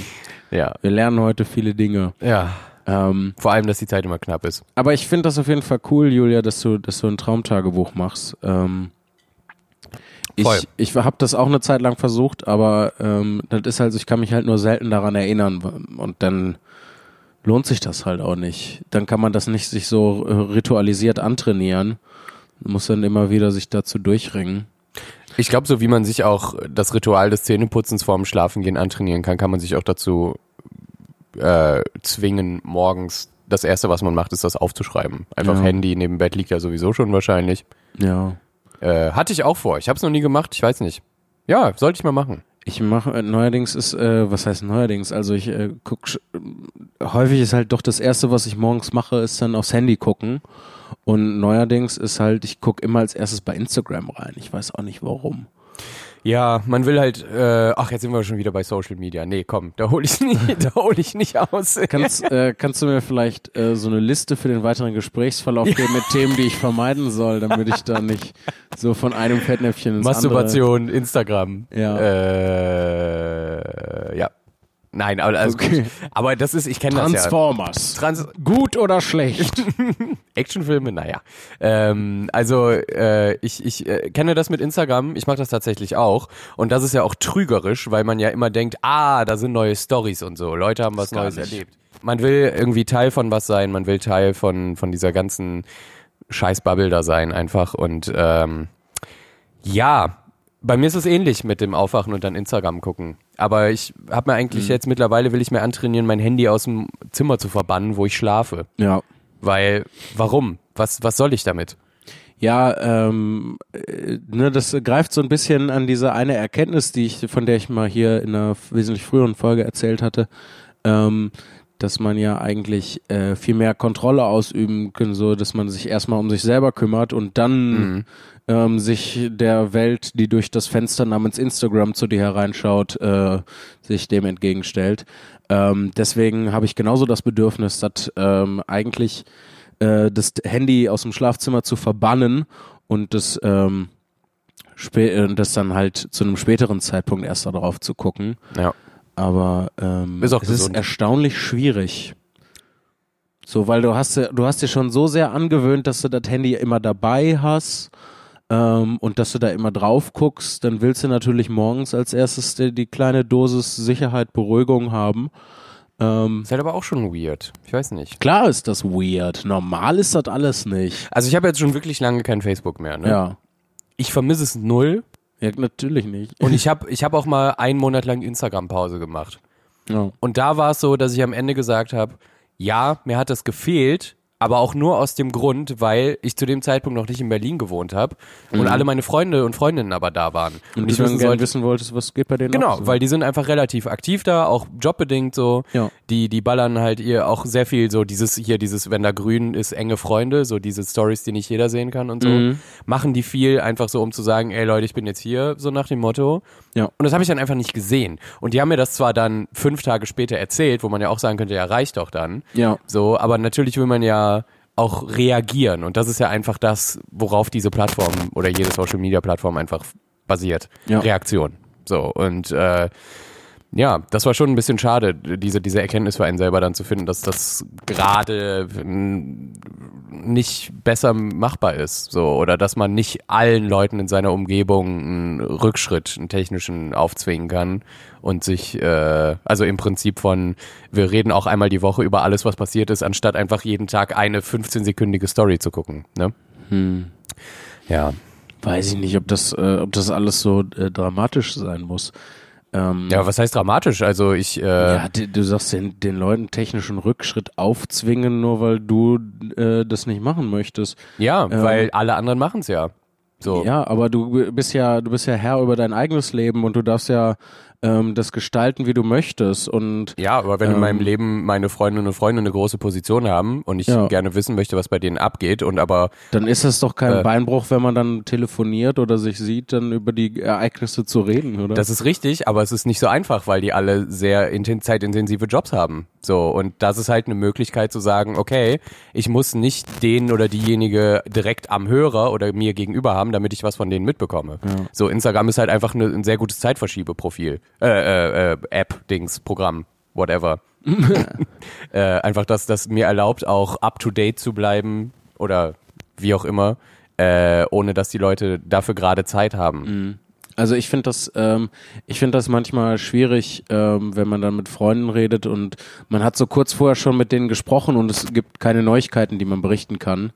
ja. Wir lernen heute viele Dinge. Ja. Ähm, Vor allem, dass die Zeit immer knapp ist. aber ich finde das auf jeden Fall cool, Julia, dass du, dass du ein Traumtagebuch machst. Ähm, ich Voll. ich habe das auch eine Zeit lang versucht, aber ähm, das ist halt, ich kann mich halt nur selten daran erinnern und dann lohnt sich das halt auch nicht. Dann kann man das nicht sich so äh, ritualisiert antrainieren. Man muss dann immer wieder sich dazu durchringen. Ich glaube, so wie man sich auch das Ritual des Zähneputzens vorm Schlafengehen antrainieren kann, kann man sich auch dazu äh, zwingen, morgens das Erste, was man macht, ist das aufzuschreiben. Einfach Ja. Handy neben Bett liegt ja sowieso schon wahrscheinlich. Ja. Äh, hatte ich auch vor. Ich habe es noch nie gemacht. Ich weiß nicht. Ja, sollte ich mal machen. Ich mache äh, neuerdings ist, äh, was heißt neuerdings? Also ich äh, guck, häufig ist halt doch das erste, was ich morgens mache, ist dann aufs Handy gucken. Und neuerdings ist halt, ich guck immer als erstes bei Instagram rein. Ich weiß auch nicht warum. Ja, man will halt, äh, ach, jetzt sind wir schon wieder bei Social Media. Nee, komm, da hole ich nicht, da hole ich nicht aus. Kannst, äh, kannst du mir vielleicht äh, so eine Liste für den weiteren Gesprächsverlauf geben mit Themen, die ich vermeiden soll, damit ich da nicht so von einem Fettnäpfchen ins Masturbation, Instagram. Ja. Äh, ja. Nein, aber, also Okay. aber das ist, ich kenne das ja. Transformers. Trans Gut oder schlecht? Actionfilme, naja. Ähm, also äh, ich, ich äh, kenne das mit Instagram, ich mache das tatsächlich auch. Und das ist ja auch trügerisch, weil man ja immer denkt, ah, da sind neue Stories und so. Leute haben was Neues nicht. erlebt. Man will irgendwie Teil von was sein, man will Teil von, von dieser ganzen Scheißbubble da sein einfach. Und ähm, ja, bei mir ist es ähnlich mit dem Aufwachen und dann Instagram gucken. Aber ich habe mir eigentlich Mhm. jetzt mittlerweile will ich mir antrainieren, mein Handy aus dem Zimmer zu verbannen, wo ich schlafe. ja. Weil, warum? Was, was soll ich damit? Ja, ähm, äh, ne, das greift so ein bisschen an diese eine Erkenntnis, die ich, von der ich mal hier in einer wesentlich früheren Folge erzählt hatte, ähm, dass man ja eigentlich äh, viel mehr Kontrolle ausüben können, so dass man sich erstmal um sich selber kümmert und dann ähm, sich der Welt, die durch das Fenster namens Instagram zu dir hereinschaut, äh, sich dem entgegenstellt. Ähm, deswegen habe ich genauso das Bedürfnis, dass ähm, eigentlich äh, das Handy aus dem Schlafzimmer zu verbannen und das, ähm, äh, das dann halt zu einem späteren Zeitpunkt erst darauf zu gucken. Ja. Aber ähm, Ist auch es gesund. ist erstaunlich schwierig. So, weil du hast, du hast dir schon so sehr angewöhnt, dass du das Handy immer dabei hast ähm, und dass du da immer drauf guckst, dann willst du natürlich morgens als erstes die, die kleine Dosis Sicherheit, Beruhigung haben. Ähm, Ist halt aber auch schon weird. Ich weiß nicht. klar ist das weird. Normal ist das alles nicht. Also ich habe jetzt schon wirklich lange kein Facebook mehr. Ne? Ja. Ich vermisse es null. Ja, natürlich nicht. Und ich habe ich hab auch mal einen Monat lang Instagram-Pause gemacht. Ja. Und da war es so, dass ich am Ende gesagt habe, ja, mir hat das gefehlt, aber auch nur aus dem Grund, weil ich zu dem Zeitpunkt noch nicht in Berlin gewohnt habe und alle meine Freunde und Freundinnen aber da waren. Und ich du dann sollte, wissen wolltest, was geht bei denen Genau, so. weil die sind einfach relativ aktiv da, auch jobbedingt so. Ja. Die, die ballern halt ihr auch sehr viel so dieses, hier dieses, wenn da grün ist, enge Freunde, so diese Stories, die nicht jeder sehen kann und so. Mhm. Machen die viel einfach so, um zu sagen, ey Leute, ich bin jetzt hier, so nach dem Motto. Ja. Und das habe ich dann einfach nicht gesehen. Und die haben mir das zwar dann fünf Tage später erzählt, wo man ja auch sagen könnte, ja, reicht doch dann. Ja. So, aber natürlich will man ja auch reagieren. Und das ist ja einfach das, worauf diese Plattform oder jede Social Media Plattform einfach basiert. Ja. Reaktion. So, und äh, ja, das war schon ein bisschen schade, diese, diese Erkenntnis für einen selber dann zu finden, dass das gerade nicht besser machbar ist. So, oder dass man nicht allen Leuten in seiner Umgebung einen Rückschritt, einen technischen aufzwingen kann und sich, äh, also im Prinzip von, wir reden auch einmal die Woche über alles, was passiert ist, anstatt einfach jeden Tag eine 15-sekündige Story zu gucken. Ne? Ja. Weiß ich nicht, ob das, äh, ob das alles so äh, dramatisch sein muss. Ähm, Ja, was heißt dramatisch? Also ich, äh, ja, die, du sagst den, den Leuten technischen Rückschritt aufzwingen, nur weil du äh, das nicht machen möchtest. Ja, Ähm, weil alle anderen machen's ja. So. Ja, aber du bist ja, du bist ja Herr über dein eigenes Leben und du darfst ja ähm, das gestalten, wie du möchtest. Und Ja, aber wenn in Ähm, meinem Leben meine Freundinnen und Freunde eine große Position haben und ich Ja. gerne wissen möchte, was bei denen abgeht und aber dann ist es doch kein Äh. Beinbruch, wenn man dann telefoniert oder sich sieht, dann über die Ereignisse zu reden, oder? das ist richtig, aber es ist nicht so einfach, weil die alle sehr inten zeitintensive Jobs haben. So und das ist halt eine Möglichkeit zu sagen, okay, ich muss nicht den oder diejenige direkt am Hörer oder mir gegenüber haben, damit ich was von denen mitbekomme. So Instagram ist halt einfach eine, ein sehr gutes Zeitverschiebeprofil, äh, äh, äh, App, Dings, Programm, whatever. äh, einfach, dass das mir erlaubt, auch up to date zu bleiben oder wie auch immer, äh, ohne dass die Leute dafür gerade Zeit haben. Also ich finde das, ähm, ich finde das manchmal schwierig, ähm, wenn man dann mit Freunden redet und man hat so kurz vorher schon mit denen gesprochen und es gibt keine Neuigkeiten, die man berichten kann.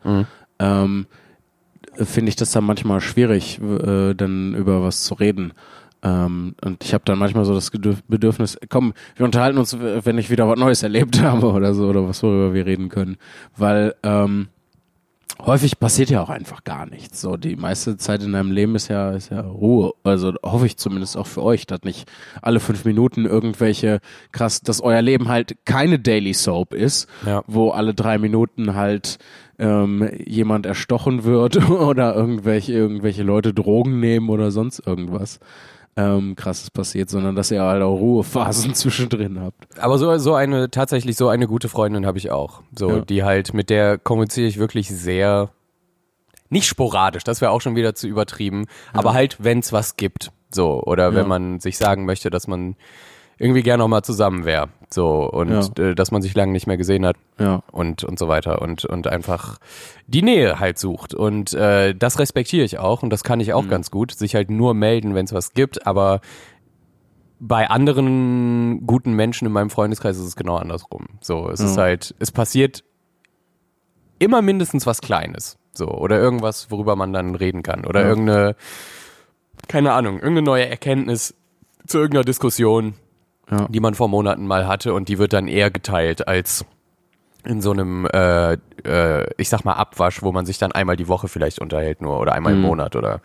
Ähm, finde ich das dann manchmal schwierig, äh, dann über was zu reden. Ähm, und ich habe dann manchmal so das Bedürfnis, komm, wir unterhalten uns, wenn ich wieder was Neues erlebt habe oder so, oder was worüber wir reden können. Weil ähm, häufig passiert ja auch einfach gar nichts. So, die meiste Zeit in deinem Leben ist ja, ist ja Ruhe. Also hoffe ich zumindest auch für euch, dass nicht alle fünf Minuten irgendwelche krass, dass euer Leben halt keine Daily Soap ist, Ja. wo alle drei Minuten halt ähm, jemand erstochen wird oder irgendwelche, irgendwelche Leute Drogen nehmen oder sonst irgendwas. Ähm, krasses passiert, sondern dass ihr halt auch Ruhephasen zwischendrin habt. Aber so, so eine, tatsächlich so eine gute Freundin habe ich auch. So, Ja. die halt, mit der kommuniziere ich wirklich sehr, nicht sporadisch, das wäre auch schon wieder zu übertrieben, aber halt, wenn es was gibt. So, oder Ja. wenn man sich sagen möchte, dass man irgendwie gerne noch mal zusammen wäre. So, und äh, dass man sich lange nicht mehr gesehen hat Ja. und, und so weiter und, und einfach die Nähe halt sucht. Und äh, das respektiere ich auch und das kann ich auch ganz gut, sich halt nur melden, wenn es was gibt, aber bei anderen guten Menschen in meinem Freundeskreis ist es genau andersrum. So, es ist Ja. halt, es passiert immer mindestens was Kleines. So, oder irgendwas, worüber man dann reden kann. Oder Ja. irgendeine, keine Ahnung, irgendeine neue Erkenntnis zu irgendeiner Diskussion, Ja. die man vor Monaten mal hatte und die wird dann eher geteilt als in so einem, äh, äh, ich sag mal, Abwasch, wo man sich dann einmal die Woche vielleicht unterhält nur oder einmal im Mhm. Monat oder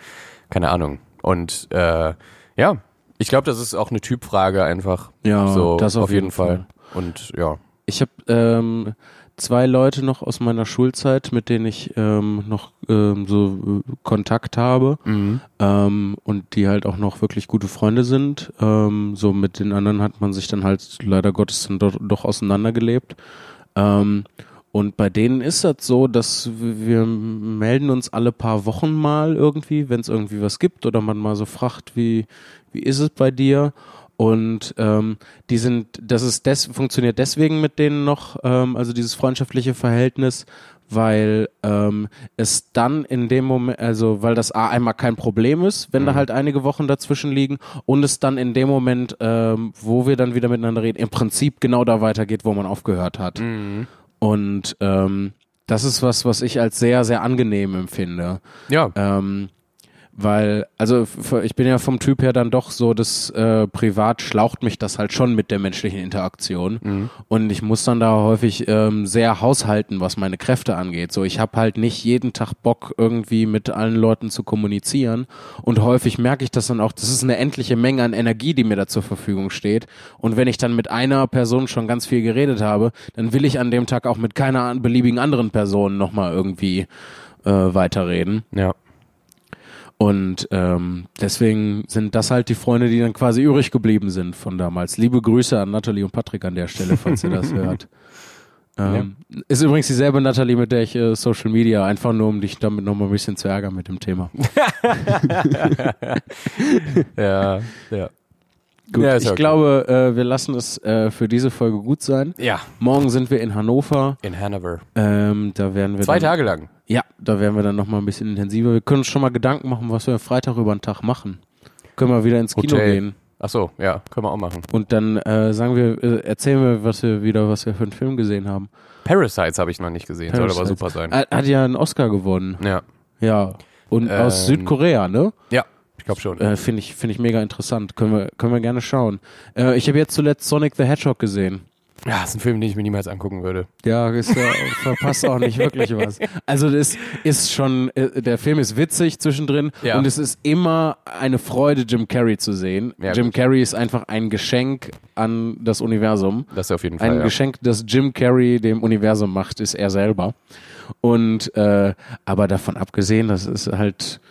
keine Ahnung. Und äh, ja, ich glaube, das ist auch eine Typfrage einfach. Ja, so das auf jeden jeden Fall. Und ja. Ich habe ähm, zwei Leute noch aus meiner Schulzeit, mit denen ich ähm, noch ähm, so äh, Kontakt habe ähm, und die halt auch noch wirklich gute Freunde sind. Ähm, so mit den anderen hat man sich dann halt leider Gottes dann doch, doch auseinandergelebt. Ähm, und bei denen ist das so, dass wir melden uns alle paar Wochen mal irgendwie, wenn es irgendwie was gibt oder man mal so fragt, wie, wie ist es bei dir? Und ähm, die sind, das ist des, funktioniert deswegen mit denen noch, ähm, also dieses freundschaftliche Verhältnis, weil ähm, es dann in dem Moment, also weil das A einmal kein Problem ist, wenn da halt einige Wochen dazwischen liegen und es dann in dem Moment, ähm, wo wir dann wieder miteinander reden, im Prinzip genau da weitergeht, wo man aufgehört hat. Und ähm, das ist was, was ich als sehr, sehr angenehm empfinde. Ja, Ähm, weil, also ich bin ja vom Typ her dann doch so, das äh, privat schlaucht mich das halt schon mit der menschlichen Interaktion. Und ich muss dann da häufig ähm, sehr haushalten, was meine Kräfte angeht. So, ich habe halt nicht jeden Tag Bock, irgendwie mit allen Leuten zu kommunizieren. Und häufig merke ich das dann auch, das ist eine endliche Menge an Energie, die mir da zur Verfügung steht. Und wenn ich dann mit einer Person schon ganz viel geredet habe, dann will ich an dem Tag auch mit keiner beliebigen anderen Person nochmal irgendwie äh, weiterreden. Ja. Und ähm, deswegen sind das halt die Freunde, die dann quasi übrig geblieben sind von damals. Liebe Grüße an Nathalie und Patrick an der Stelle, falls ihr das hört. Ähm, Ist übrigens dieselbe Nathalie, mit der ich äh, Social Media, einfach nur um dich damit nochmal ein bisschen zu ärgern mit dem Thema. Ja, ja. Gut, Ja, ich okay. glaube, äh, wir lassen es äh, für diese Folge gut sein. Ja, Morgen sind wir in Hannover. in Hanover. Ähm, da werden wir Zwei dann, Tage lang. Ja, da werden wir dann nochmal ein bisschen intensiver. Wir können uns schon mal Gedanken machen, was wir Freitag über den Tag machen. Können wir wieder ins Kino Hotel. gehen. Ach so, ja, können wir auch machen. Und dann äh, sagen wir, äh, erzählen wir, was wir wieder, was wir für einen Film gesehen haben. Parasites habe ich noch nicht gesehen, soll aber super sein. Hat, hat ja einen Oscar gewonnen. Ja, Ja. Und Ähm, aus Südkorea, ne? ja, glaube schon. Äh, Finde ich, finde ich mega interessant. Können wir, können wir gerne schauen. Äh, ich habe jetzt zuletzt Sonic the Hedgehog gesehen. Ja, ist ein Film, den ich mir niemals angucken würde. Ja, ist, äh, verpasst auch nicht wirklich was. Also das ist schon, äh, der Film ist witzig zwischendrin Ja. und es ist immer eine Freude, Jim Carrey zu sehen. Ja, Jim gut. Carrey ist einfach ein Geschenk an das Universum. Das ist auf jeden Fall. Ein ja. Geschenk, das Jim Carrey dem Universum macht, ist er selber. Und äh, aber davon abgesehen, das ist halt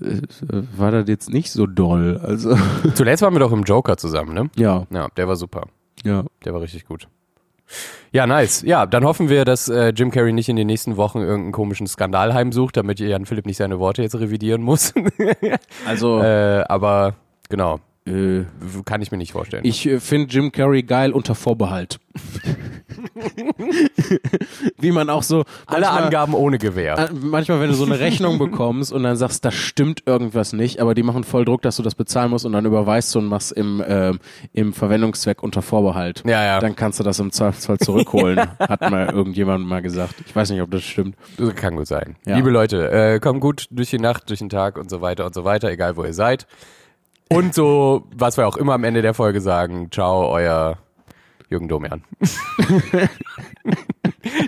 war das jetzt nicht so doll. Also Zuletzt waren wir doch im Joker zusammen, ne? ja, Ja, der war super. ja. Der war richtig gut. Ja, nice. Ja, dann hoffen wir, dass äh, Jim Carrey nicht in den nächsten Wochen irgendeinen komischen Skandal heimsucht, damit Jan Philipp nicht seine Worte jetzt revidieren muss. Also äh, aber genau, äh, kann ich mir nicht vorstellen. ich äh, finde Jim Carrey geil unter Vorbehalt. Wie man auch so Alle manchmal- Angaben ohne Gewehr. Äh, Manchmal, wenn du so eine Rechnung bekommst und dann sagst, da stimmt irgendwas nicht, aber die machen voll Druck, dass du das bezahlen musst und dann überweist du und machst im, ähm, im Verwendungszweck unter Vorbehalt. Ja, ja. Dann kannst du das im Zweifelsfall zurückholen, hat mal irgendjemand mal gesagt. Ich weiß nicht, ob das stimmt. Das kann gut sein. Ja. Liebe Leute, äh, kommt gut durch die Nacht, durch den Tag und so weiter und so weiter, egal wo ihr seid. Und so, was wir auch immer am Ende der Folge sagen, ciao, euer Jürgen Domian.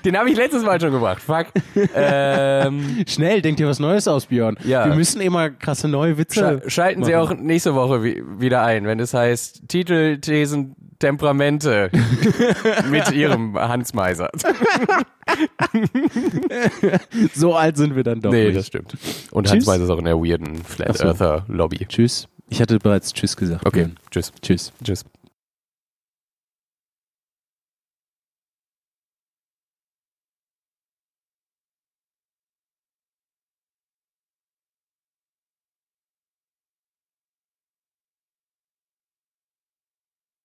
Den habe ich letztes Mal schon gemacht. Fuck. Ähm, Schnell, denk dir was Neues aus, Björn. Ja. Wir müssen immer krasse neue Witze. scha schalten Sie auch nächste Woche wi wieder ein, wenn es heißt Titel, Thesen, Temperamente mit Ihrem Hans Meiser. So alt sind wir dann doch nee, nicht. das stimmt. Und Tschüss. Hans Meiser ist auch in der weirden Flat. Earther Lobby. Tschüss. Ich hatte bereits Tschüss gesagt. Okay, Björn. tschüss. Tschüss. Tschüss.